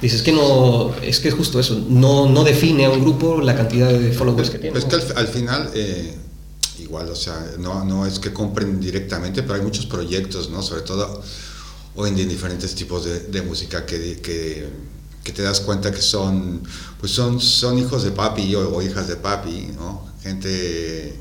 Dices que no, es que es justo eso, no, no define a un grupo la cantidad de followers que tiene. Pues que al, al final, eh, igual, o sea, no, no es que compren directamente, pero hay muchos proyectos, ¿no? Sobre todo hoy en día en diferentes tipos de, de música que, que, que te das cuenta que son, pues son, son hijos de papi o, o hijas de papi, ¿no? Gente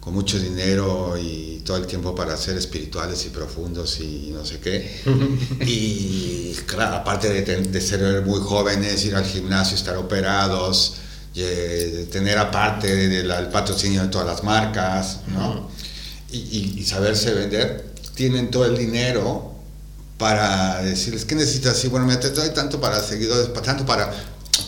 con mucho dinero y todo el tiempo para ser espirituales y profundos y no sé qué. y claro, aparte de ser muy jóvenes, ir al gimnasio, estar operados, eh, tener aparte del el patrocinio de todas las marcas, ¿no? y, y- y saberse vender, tienen todo el dinero para decirles que necesitas, sí, bueno, me te doy tanto para seguidores, tanto para,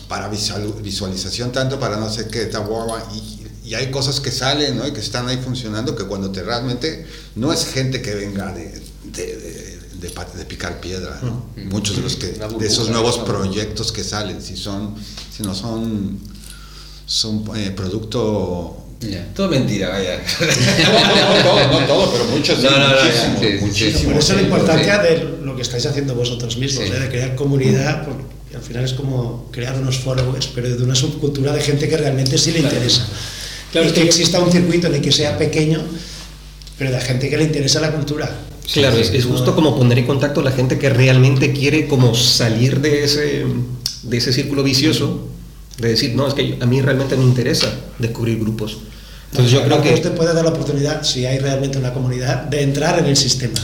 para visual- visualización, tanto para no sé qué, ta, bua, bua, y, y hay cosas que salen ¿no? y que están ahí funcionando que cuando te realmente no es gente que venga de, de, de- de de picar piedra, ¿no? muchos de los que de esos nuevos proyectos que salen, si son, si no son, son eh, producto Todo mentira, vaya. no, todo, no todo, pero muchos, No, no, no, muchísimos, sí, muchísimos. Por eso la importancia sí. de lo que estáis haciendo vosotros mismos, Sí. ¿eh? de crear comunidad, porque al final es como crear unos followers, pero de una subcultura de gente que realmente sí le interesa. Claro, y es que que- exista un circuito en el que sea pequeño, pero de gente que le interesa la cultura. Claro, Sí, es, es justo como poner en contacto a la gente que realmente quiere como salir de ese, de ese círculo vicioso, de decir, no, es que a mí realmente me interesa descubrir grupos. Entonces yo creo que... usted puede dar la oportunidad, si hay realmente una comunidad, de entrar en el sistema.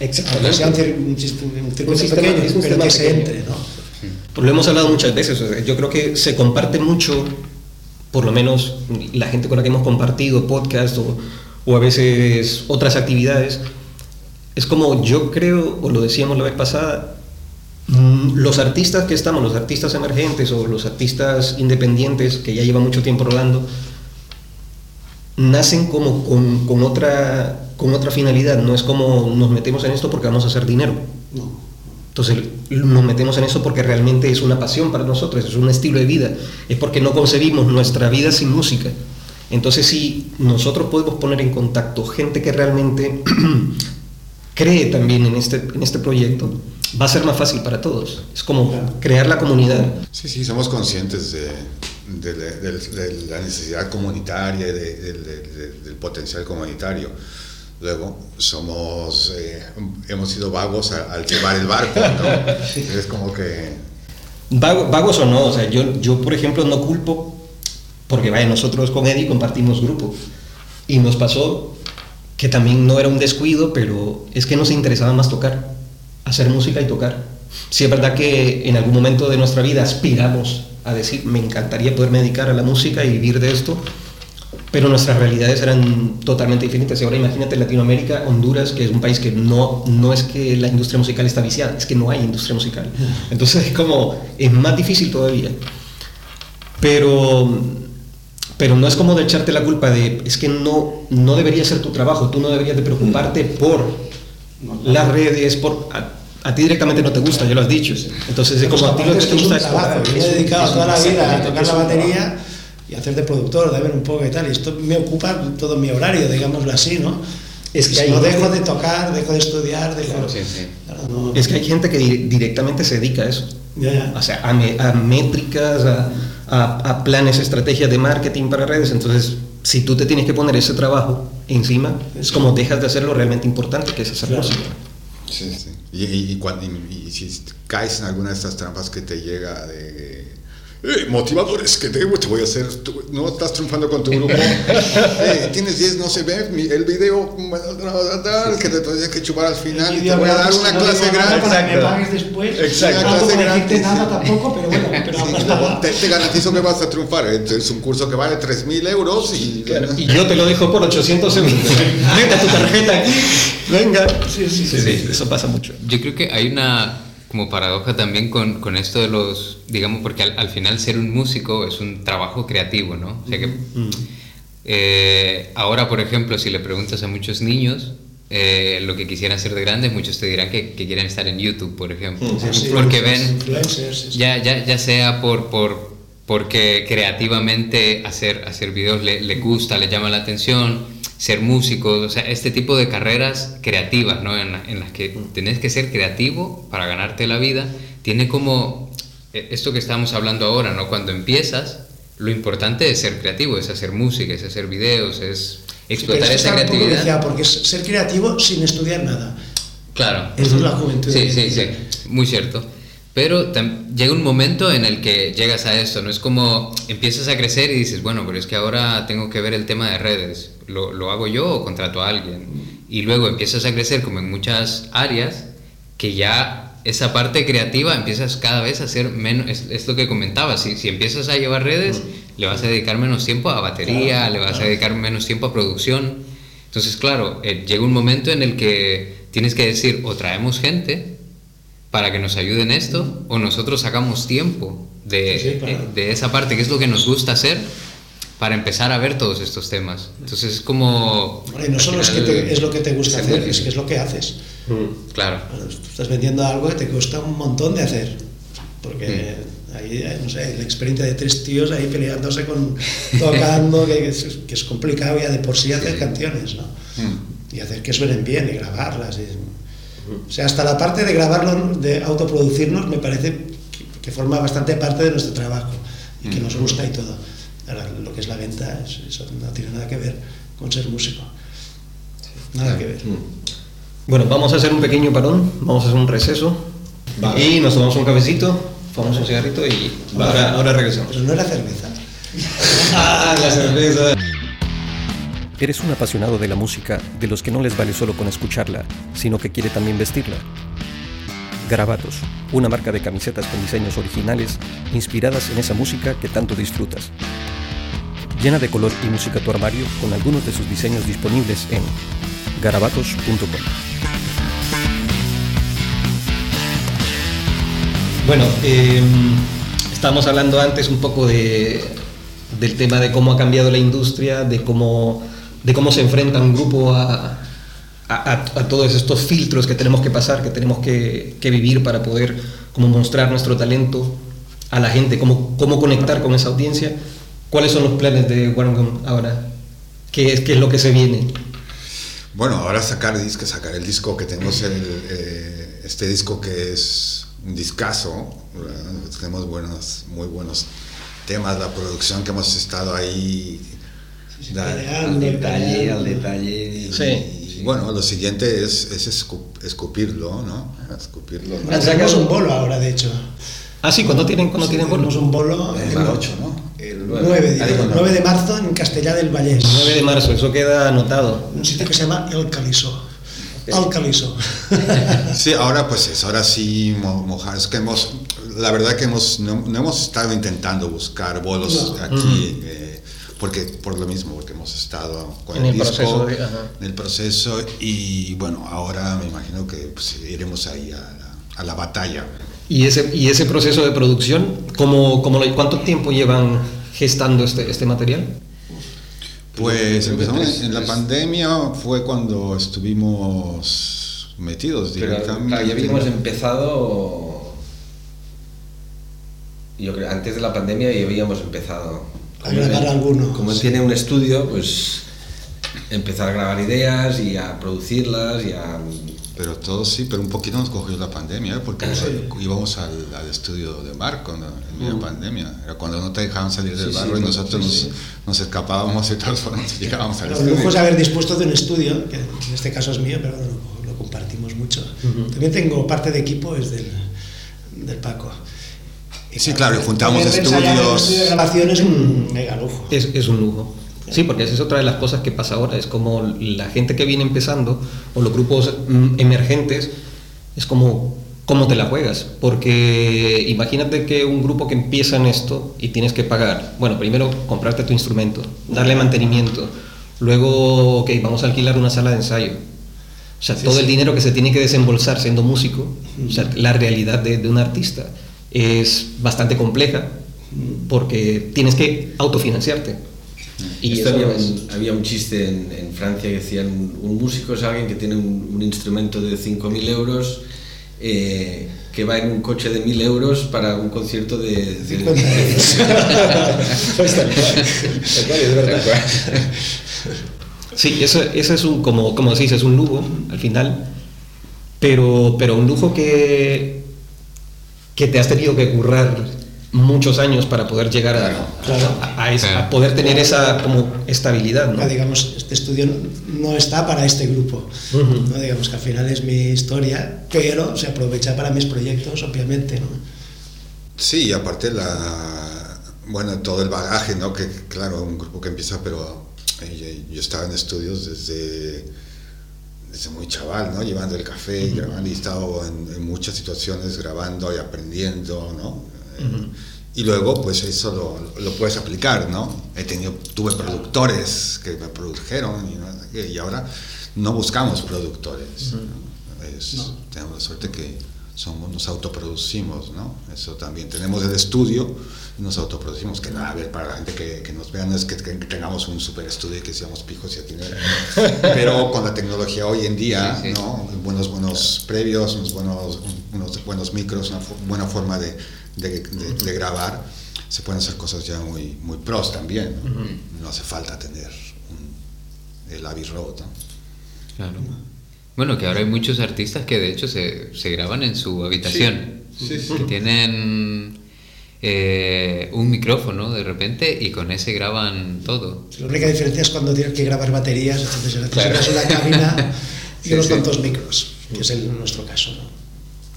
Aunque sea un, un sistema- un circuito sistema- pequeño, es un pero sistema que se entre, ¿no? Pues lo hemos hablado muchas veces, o sea, yo creo que se comparte mucho, por lo menos la gente con la que hemos compartido podcast o, o a veces otras actividades, es como yo creo, o lo decíamos la vez pasada, los artistas que estamos, los artistas emergentes o los artistas independientes que ya llevan mucho tiempo rodando, nacen como con, con otra, con otra finalidad, no es como nos metemos en esto porque vamos a hacer dinero. Entonces nos metemos en eso porque realmente es una pasión para nosotros, es un estilo de vida, es porque no concebimos nuestra vida sin música. Entonces si nosotros podemos poner en contacto gente que realmente cree también en este, en este proyecto, va a ser más fácil para todos. Es como crear la comunidad. Sí, sí, somos conscientes de, de la- de- de la necesidad comunitaria y de- de- de- de- del potencial comunitario. Luego, somos, eh, hemos sido vagos a- al llevar el barco, ¿no? Es como que... Vago- vagos o no, o sea, yo, yo por ejemplo no culpo, porque vaya, nosotros con Eddie compartimos grupo y nos pasó que también no era un descuido, pero es que nos interesaba más tocar, hacer música y tocar. Sí es verdad que en algún momento de nuestra vida aspiramos a decir, me encantaría poderme dedicar a la música y vivir de esto, pero nuestras realidades eran totalmente diferentes. Y ahora imagínate Latinoamérica, Honduras, que es un país que no, no es que la industria musical está viciada, es que no hay industria musical. Entonces es como, es más difícil todavía. Pero, pero no es como de echarte la culpa de, es que no, no debería ser tu trabajo, tú no deberías de preocuparte por las redes, por... A, ti directamente no te gusta, ya lo has dicho. Entonces es como a ti lo que te gusta es trabajo. Yo me he dedicado toda la vida a tocar la batería y hacer de productor, de ver un poco y tal. Y esto me ocupa todo mi horario, digámoslo así, ¿no? Es que Si hay no dejo de tocar, dejo de estudiar, dejo... Sí, sí. Claro, no- Es que hay gente que di- directamente se dedica a eso. Ya, ya. O sea, a, me- a métricas, a, a- a planes, estrategias de marketing para redes. Entonces, si tú te tienes que poner ese trabajo encima, es como dejas de hacer lo realmente importante, que es hacer Claro. música. Sí, sí. Y, y- y cuan- y- y si caes en alguna de estas trampas que te llega de eh, motivadores que te, te voy a hacer, tú no estás triunfando con tu grupo, Eh, tienes 10, no se ve mi- el video que te tienes que chupar al final y te voy a dar una no clase gratis. Para que me pagues después. Exacto. Puedo Clase gratis, nada sí. tampoco, pero bueno, pero Sí, no, te, te garantizo que vas a triunfar. Es un curso que vale 3.000 euros y, Y yo te lo dejo por 800 euros. Meta tu tarjeta aquí. Venga. Sí, sí, Sí, sí, eso pasa mucho. Yo creo que hay una como paradoja también con, con esto de los, digamos, porque al, al final ser un músico es un trabajo creativo, ¿no? O sea que eh, ahora, por ejemplo, si le preguntas a muchos niños eh, lo que quisieran ser de grandes, muchos te dirán que, que quieren estar en YouTube, por ejemplo. Sí, porque ven, ya, ya, ya sea por, por, porque creativamente hacer, hacer videos le, le gusta, le llama la atención, ser músicos, o sea, este tipo de carreras creativas, ¿no? En, la- en las que tenés que ser creativo para ganarte la vida, tiene como eh, esto que estamos hablando ahora, ¿no? Cuando empiezas, lo importante es ser creativo, es hacer música, es hacer videos, es explotar que esa creatividad. viciado, porque es ser creativo sin estudiar nada. Claro. Esto es la juventud. Sí, sí, sí, muy cierto. Pero llega un momento en el que llegas a esto, ¿no? Es como empiezas a crecer y dices, bueno, pero es que ahora tengo que ver el tema de redes. ¿Lo, lo hago yo o contrato a alguien? Y luego empiezas a crecer como en muchas áreas que ya esa parte creativa empiezas cada vez a ser menos, es, es lo que comentaba, si, si empiezas a llevar redes, le vas a dedicar menos tiempo a batería, Claro, le vas a dedicar menos tiempo a producción. Entonces, claro, eh, llega un momento en el que tienes que decir, o traemos gente para que nos ayude en esto, o nosotros sacamos tiempo de, Sí, de esa parte, que es lo que nos gusta hacer, para empezar a ver todos estos temas. Entonces es como... Bueno, y no solo es, que te- es lo que te gusta hacer, es que es lo que haces. Claro. Bueno, tú estás vendiendo algo que te cuesta un montón de hacer. Porque ahí, eh, no sé, la experiencia de tres tíos ahí peleándose con tocando, que, es, que es complicado ya de por sí hacer canciones, ¿no? Y hacer que suenen bien y grabarlas. y- o sea, hasta la parte de grabarlo, de autoproducirnos, me parece que, que forma bastante parte de nuestro trabajo y que nos gusta y todo. Ahora, lo que es la venta, es- eso no tiene nada que ver con ser músico. Nada que ver. Bueno, vamos a hacer un pequeño parón, vamos a hacer un receso. Vale. Y nos tomamos un cafecito, fumamos un cigarrito y ahora, ahora regresamos. Pero no era cerveza. Ah, la cerveza. ¿Eres un apasionado de la música, de los que no les vale solo con escucharla, sino que quiere también vestirla? Garabatos, una marca de camisetas con diseños originales inspiradas en esa música que tanto disfrutas. Llena de color y música tu armario con algunos de sus diseños disponibles en garabatos.com. Bueno, eh, estábamos hablando antes un poco de, del tema de cómo ha cambiado la industria, de cómo, de cómo se enfrenta un grupo a, a, todos estos filtros que tenemos que pasar, que tenemos que, que vivir para poder como mostrar nuestro talento a la gente, cómo, cómo conectar con esa audiencia. ¿Cuáles son los planes de Warngam ahora? ¿Qué es, ¿Qué es lo que se viene? Bueno, ahora sacar disco, sacar el disco que tenemos, el, eh, este disco que es un discazo, ¿verdad? tenemos buenos, muy buenos temas, la producción que hemos estado ahí Al detalle, al detalle. Sí. y bueno, lo siguiente es, es escu- escupirlo, ¿no? Escupirlo. ¿no? Han Sacamos sacado- un bolo ahora, de hecho. Ah, sí, ¿cuándo tienen, cuándo tienen Tenemos bolos? un bolo El el 8, ¿no? El 9, Ah, digo, no. 9 de marzo en Castellá del Vallès. 9 de marzo, eso queda anotado. Un sitio que se llama El Caliso. El Caliso. Sí, ahora pues es, ahora sí mo- mojar. Es que hemos, la verdad que hemos, no, no hemos estado intentando buscar bolos No. aquí, eh, porque por lo mismo, porque hemos estado con En el, el disco, proceso de- en el proceso y bueno, ahora me imagino que pues, iremos ahí a la, a la batalla. ¿Y ese, y ese proceso de producción, ¿cómo, cómo lo- ¿cuánto tiempo llevan gestando este, este material? Pues empezamos tres- en, la tres. pandemia, fue cuando estuvimos metidos Pero directamente. claro, ya habíamos empezado. Yo creo, antes de la pandemia ya habíamos empezado. A grabar alguno. Como él tiene un estudio, pues empezar a grabar ideas y a producirlas y a. Pero todo sí, pero un poquito nos cogió la pandemia, ¿eh? porque íbamos al, al estudio de Marco ¿no? en media pandemia. Era cuando no te dejaban salir del. Sí, sí, barrio y nosotros sí, nos, sí. nos escapábamos y de todas formas llegábamos al Lo estudio. lujo es haber dispuesto de un estudio, que en este caso es mío, pero lo, lo compartimos mucho. También tengo parte de equipo, es del, del Paco. Sí, claro, y juntamos el estudios. estudio de grabación es un mega lujo. Es, es un lujo. Sí, porque esa es otra de las cosas que pasa ahora. Es como la gente que viene empezando o los grupos mm, emergentes, es como cómo te la juegas. Porque imagínate que un grupo que empieza en esto y tienes que pagar, bueno, primero comprarte tu instrumento, darle mantenimiento, luego, ok, vamos a alquilar una sala de ensayo. O sea, todo el dinero que se tiene que desembolsar siendo músico, o sea, la realidad de, de un artista es bastante compleja porque tienes que autofinanciarte. Y esto había, es- un, había un chiste en, en Francia que decían: un músico es alguien que tiene un, un instrumento de 5.000 euros. eh, que va en un coche de 1.000 euros para un concierto de, de- 50 tal cual, tal cual, es verdad. Sí, eso, eso es un, como, como decís, es un lujo al final, pero, pero un lujo que, que te has tenido que currar muchos años para poder llegar a, Claro. a, a esa- a poder tener esa como estabilidad, ¿no? Ah, digamos, este estudio no está para este grupo. Ujú. ¿no? Digamos que al final es mi historia, pero se aprovecha para mis proyectos, obviamente. ¿no? Sí, y aparte la bueno, todo el bagaje, ¿no? Que claro, un grupo que empieza, pero eh, yo, yo estaba en estudios desde, desde muy chaval, ¿no? Llevando el café, y grabando, y he estado en, en muchas situaciones grabando y aprendiendo, ¿no? Eh, Y luego, pues eso lo, lo puedes aplicar, ¿no? He tenido, tuve productores que me produjeron y, y ahora no buscamos productores. ¿no? Es- Tenemos la suerte que somos, nos autoproducimos, ¿no? Eso también. Tenemos el estudio y nos autoproducimos, que nada, a ver, para la gente que, que nos vea, no es que, que tengamos un super estudio y que seamos pijos y atinar, pero con la tecnología hoy en día, Sí, sí. ¿no? Buenos, buenos previos, unos buenos, unos buenos micros, una buena forma de, de, de- de grabar, se pueden hacer cosas ya muy, muy pros también, ¿no? No hace falta tener un, el Abbey Road, ¿no? Claro. Bueno, que ahora hay muchos artistas que de hecho se, se graban en su habitación. Sí, sí. Que tienen eh, un micrófono de repente y con ese graban todo. La única diferencia es cuando tienes que grabar baterías, entonces necesitas Claro. una cabina y Sí, unos sí. cuantos micros, que es el, nuestro caso. ¿no?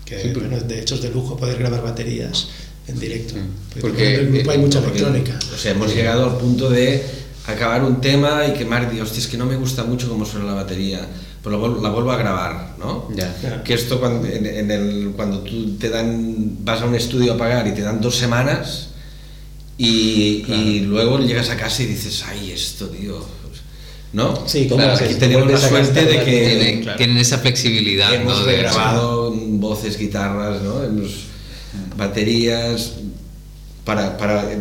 Que, Sí, porque- bueno, de hecho es de lujo poder grabar baterías en directo. Porque, en el grupo hay mucha Porque, electrónica. O sea, hemos llegado al punto de acabar un tema y quemar, Dios, hostia, es que no me gusta mucho cómo suena la batería, pues la, vuel- la vuelvo a grabar, ¿no? Ya. Que esto cuando, en, en el, cuando tú te dan, vas a un estudio a pagar y te dan dos semanas y, y luego llegas a casa y dices, ay, esto, tío, ¿no? Sí, ¿cómo Claro, aquí tenemos la suerte de que Tienen, claro. tienen esa flexibilidad, hemos ¿no? De- grabado voces, guitarras, ¿no? Hemos- baterías para, para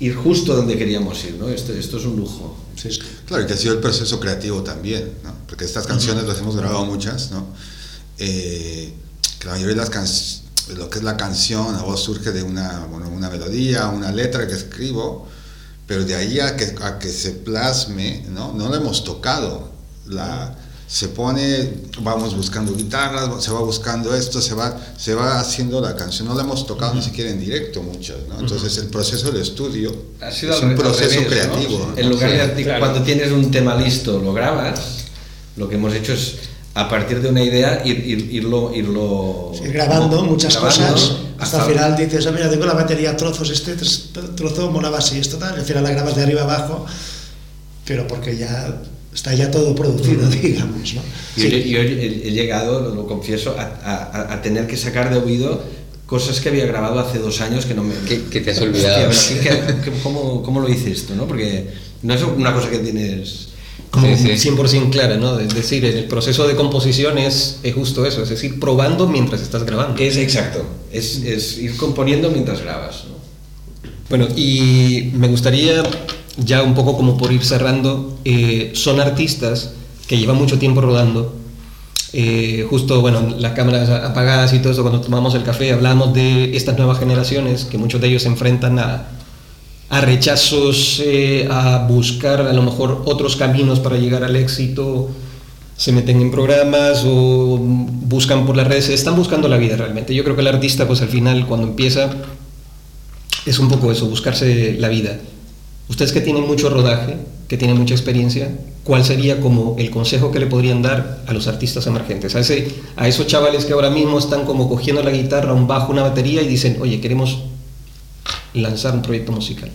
ir justo donde queríamos ir, ¿no? Esto, esto es un lujo. Sí. Claro, y que ha sido el proceso creativo también, ¿no? Porque estas canciones las hemos grabado muchas, ¿no? Eh, que la mayoría de las canciones, lo que es la canción, la voz surge de una, bueno, una melodía, una letra que escribo, pero de ahí a que, a que se plasme, ¿no? No lo hemos tocado. La, se pone, vamos buscando guitarras, se va buscando esto, se va, se va haciendo la canción. No la hemos tocado ni siquiera en directo muchas, ¿no? Entonces el proceso del estudio Ha sido es un proceso revés, creativo. ¿no? En lugar Sí, de claro. cuando tienes un tema listo, lo grabas, lo que hemos hecho es a partir de una idea ir, ir- irlo, irlo Ir grabando muchas grabando cosas hasta el final dices, ah, mira, tengo la batería a trozos, este tr- trozo molaba así, esto tal, al final la grabas de arriba abajo, pero porque ya está ya todo producido, digamos, ¿no? Yo, Sí. yo he, he llegado, lo, lo confieso, a, a- a tener que sacar de oído cosas que había grabado hace dos años que no me... Que- que te has Hostia, olvidado. pero ¿qué- qué- qué- cómo, ¿Cómo lo hice esto? ¿no? Porque no es una cosa que tienes... como Sí, sí. 100% clara, ¿no? Es decir, el proceso de composición es, es justo eso, es decir, probando mientras estás grabando. Es exacto, es, es ir componiendo mientras grabas. ¿no? Bueno, y me gustaría, ya un poco como por ir cerrando, eh, son artistas que llevan mucho tiempo rodando. Eh, justo, bueno, las cámaras apagadas y todo eso, cuando tomamos el café, hablamos de estas nuevas generaciones, que muchos de ellos se enfrentan a, a rechazos, eh, a buscar a lo mejor otros caminos para llegar al éxito, se meten en programas o buscan por las redes, están buscando la vida realmente. Yo creo que el artista, pues al final, cuando empieza, es un poco eso, buscarse la vida. Ustedes que tienen mucho rodaje, que tienen mucha experiencia, ¿cuál sería como el consejo que le podrían dar a los artistas emergentes? A, ese, a esos chavales que ahora mismo están como cogiendo la guitarra, un bajo, una batería y dicen, oye, queremos lanzar un proyecto musical.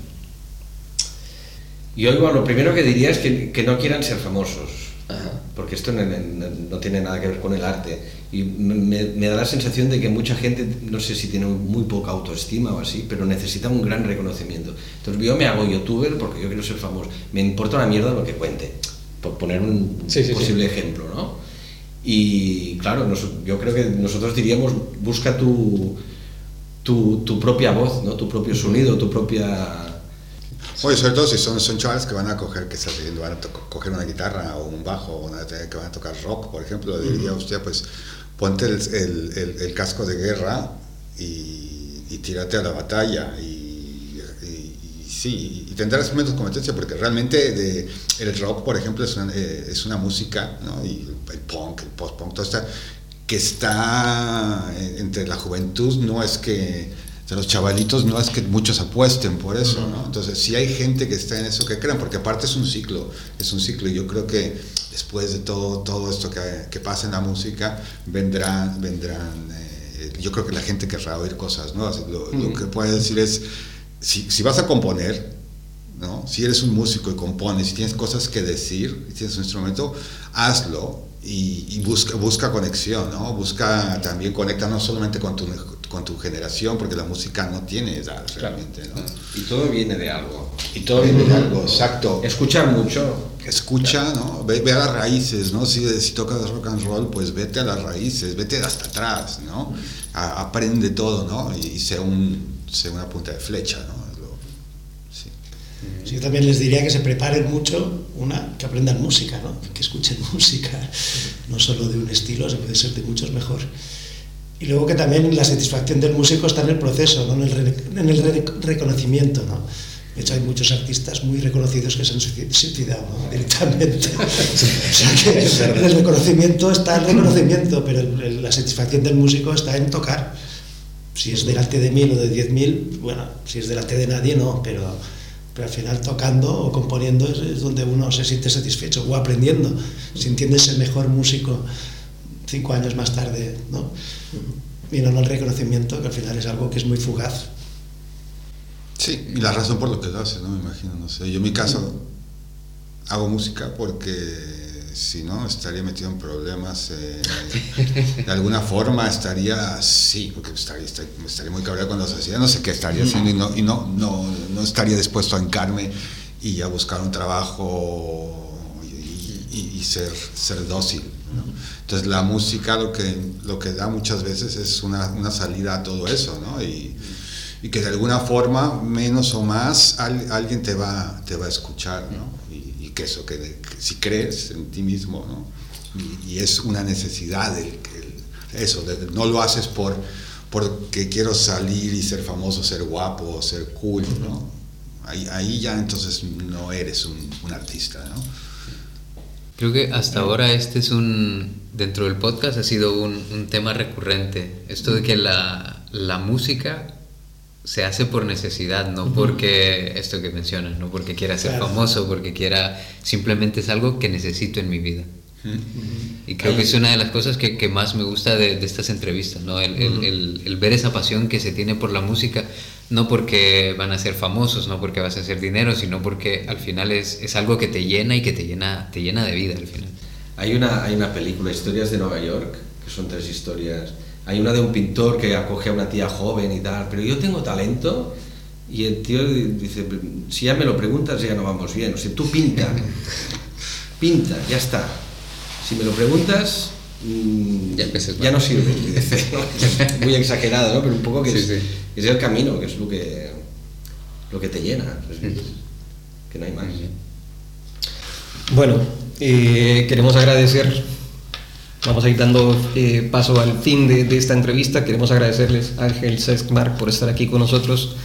Yo igual lo primero que diría es que, que no quieran ser famosos, porque esto no, no- no tiene nada que ver con el arte. Y me, me da la sensación de que mucha gente, no sé si tiene muy poca autoestima o así, pero necesita un gran reconocimiento. Entonces yo me hago youtuber porque yo quiero ser famoso. Me importa una mierda lo que cuente, por poner un Sí, sí, posible ejemplo, ¿no? Y claro, nos- yo creo que nosotros diríamos, busca tu, tu, tu propia voz, ¿no? tu propio sonido, tu propia... Oye, sobre todo si son, son chavales que van a coger, que están van a to- coger una guitarra o un bajo, o una- que van a tocar rock, por ejemplo, le diría, hostia, pues ponte el, el- el- el casco de guerra y, y tírate a la batalla. Y, y- y sí, y tendrás menos competencia, porque realmente de- el rock, por ejemplo, es una, eh, es una música, ¿no? y el punk, el post-punk, todo está, que está eh, entre la juventud, no es que de los chavalitos no es que muchos apuesten por eso, ¿no? Entonces, sí hay gente que está en eso que crean, porque aparte es un ciclo, es un ciclo, y yo creo que después de todo, todo esto que, que pasa en la música, vendrán, vendrán, eh, yo creo que la gente querrá oír cosas nuevas. Lo, lo que puedo decir es, si, si vas a componer, ¿no? Si eres un músico y compones, si tienes cosas que decir, y tienes un instrumento, hazlo y, y busca, busca conexión, ¿no? Busca también conecta no solamente con tu, con tu generación, porque la música no tiene edad realmente, ¿no? Y todo viene de algo. Y todo viene de algo, exacto. Escuchar mucho. Escucha, ¿no? Ve, ve a las raíces, ¿no? Si, si tocas rock and roll, pues vete a las raíces, vete hasta atrás, ¿no? A- aprende todo, ¿no? Y, y sea, un, sea una punta de flecha, ¿no? Es lo- sí. Sí, yo también les diría que se preparen mucho, una, que aprendan música, ¿no? que escuchen música, no solo de un estilo, se puede ser de muchos mejor. Y luego que también la satisfacción del músico está en el proceso, no en el, re- en el re- reconocimiento. ¿no? De hecho, hay muchos artistas muy reconocidos que se han suici- suicidado ¿no? directamente. o sea que en el reconocimiento está el reconocimiento, pero el- el- la satisfacción del músico está en tocar. Si es delante de mil o de diez mil, bueno, si es delante de nadie, no, pero, pero al final tocando o componiendo es, es donde uno se siente satisfecho o aprendiendo, sintiéndose mejor músico cinco años más tarde, ¿no? Y no el reconocimiento, que al final es algo que es muy fugaz. Sí, y la razón por lo que lo hace, ¿no? Me imagino, no sé. Yo en mi caso hago música porque si no estaría metido en problemas. eh, de alguna forma estaría, sí, porque estaría, estaría, muy cabreado cuando se hacía, no sé qué estaría haciendo y no, y no, no, no estaría dispuesto a encarme y a buscar un trabajo y, y- y ser, ser dócil. ¿No? Entonces la música lo que, lo que da muchas veces es una, una salida a todo eso, ¿no? Y, y que de alguna forma, menos o más, al- alguien te va, te va a escuchar, ¿no? Y, y que eso, que, que si crees en ti mismo, ¿no? Y, y es una necesidad, el, el- eso, de- no lo haces por porque quiero salir y ser famoso, ser guapo, ser cool, ¿no? Ahí, ahí ya entonces no eres un, un artista, ¿no? Creo que hasta ahora este es un, dentro del podcast ha sido un, un tema recurrente. Esto de que la, la música se hace por necesidad, no porque, esto que mencionas, no porque quiera ser Claro. famoso, porque quiera, simplemente es algo que necesito en mi vida. Y creo que es una de las cosas que, que más me gusta de, de estas entrevistas, ¿no? El, el- el- el ver esa pasión que se tiene por la música, no porque van a ser famosos, no porque vas a hacer dinero, sino porque al final es, es algo que te llena y que te llena, te llena de vida al final. Hay una, hay una película, Historias de Nueva York, que son tres historias. Hay una de un pintor que acoge a una tía joven y tal, pero yo tengo talento. Y el tío dice, si ya me lo preguntas ya no vamos bien. O sea, tú pinta, pinta, ya está. Si me lo preguntas, mm, Ya no sirve. Muy exagerado, ¿no? Pero un poco que Sí, es, sí. es el camino, que es lo que, lo que te llena. que no hay más. Bueno, eh, queremos agradecer, vamos a ir dando eh, paso al fin de, de esta entrevista. Queremos agradecerles a Ángel Seskmar por estar aquí con nosotros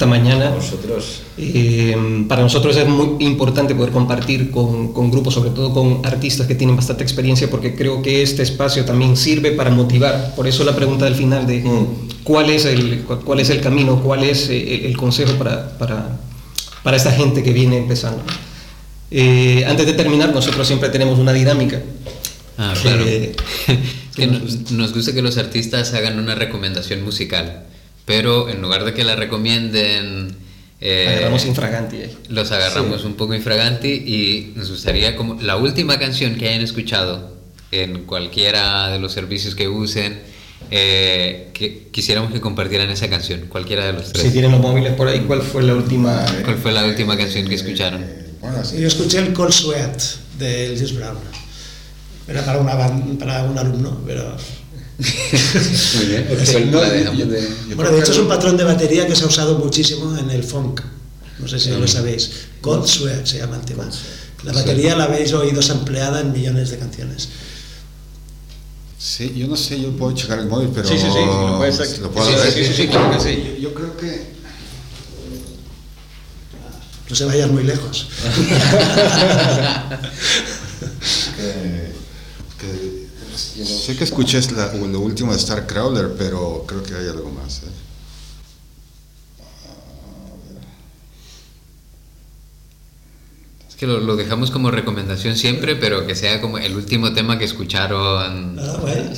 esta mañana. Eh, para nosotros es muy importante poder compartir con, con grupos, sobre todo con artistas que tienen bastante experiencia, porque creo que este espacio también sirve para motivar. Por eso la pregunta del final de Mm. cuál es el, cu- cuál es el camino, cuál es eh, el, el consejo para, para, para esta gente que viene empezando. Eh, antes de terminar, nosotros siempre tenemos una dinámica. Ah, claro. Eh, que nos, nos gusta que los artistas hagan una recomendación musical, pero en lugar de que la recomienden, eh, agarramos infraganti ahí. los agarramos un poco infraganti y nos gustaría como la última canción que hayan escuchado en cualquiera de los servicios que usen, eh, que quisiéramos que compartieran esa canción, cualquiera de los tres. Si tienen los móviles por ahí, ¿cuál fue la última? ¿Cuál fue la última canción que escucharon? Eh, bueno, así. Yo escuché el Cold Sweat de James Brown. Era para, una para un alumno, pero... Muy bien. No, la dejamos. Bueno, de hecho es un patrón de batería que se ha usado muchísimo en el funk. No sé si lo sabéis. Cold Sweat se llama el tema. La batería la habéis oído sampleada en millones de canciones. Sí, yo no sé, yo puedo checar el móvil, pero Sí, sí, sí, lo puedes sac- lo puedo sí, ver. sí, sí, sí, claro que sí. Yo, yo creo que No se vayan muy lejos. que, que- sé que escuché la- lo último de Starcrawler, pero creo que hay algo más. ¿eh? Es que lo, lo dejamos como recomendación siempre, pero que sea como el último tema que escucharon. Ah, bueno.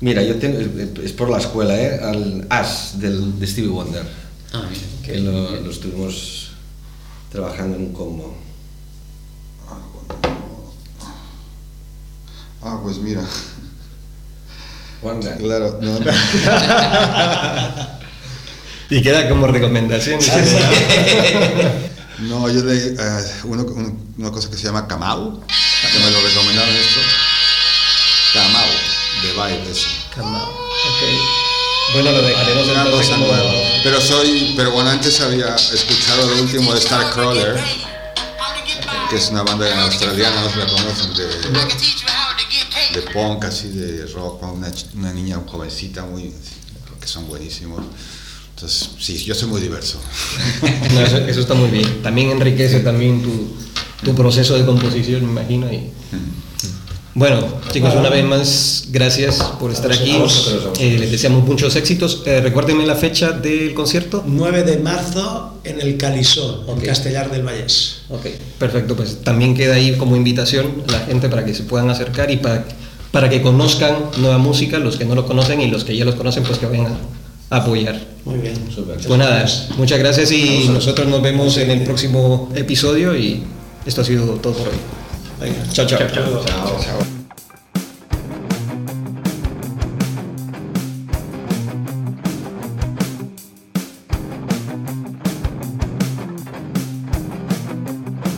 Mira, yo tengo, es por la escuela, ¿eh? Al As del, de Stevie Wonder, Ah, mira. que lo, lo estuvimos trabajando en un combo. Ah, bueno. Ah, pues mira, Wonder. claro, no, no. Y queda como recomendación. No, yo leí eh, uno- un- una cosa que se llama Kamau, que me lo recomendaron esto. Kamau, de Vibe, eso. Calma. Ok. Bueno, lo dejaremos Una entonces cosa como... nueva. Pero soy, pero bueno, antes había escuchado lo último de Starcrawler, que es una banda australiana, no se la conocen, de, de punk, así de rock, con una, una niña jovencita muy, que son buenísimos. Entonces, sí, yo soy muy diverso. No, eso, eso está muy bien. También enriquece también tu, tu proceso de composición, me imagino. Y... Bueno, chicos, una vez más, gracias por estar aquí. Eh, les deseamos muchos éxitos. Eh, recuérdenme la fecha del concierto. 9 de marzo en el Calisó, Ok. en Castellar del Vallés. Ok, perfecto. Pues también queda ahí como invitación la gente para que se puedan acercar y para, para que conozcan nueva música, los que no lo conocen y los que ya los conocen, pues que vayan a apoyar. Muy bien. Súper. Pues nada, muchas gracias y nosotros nos vemos en el próximo episodio y esto ha sido todo por hoy. Venga. Chao, chao. Hasta luego. Chao.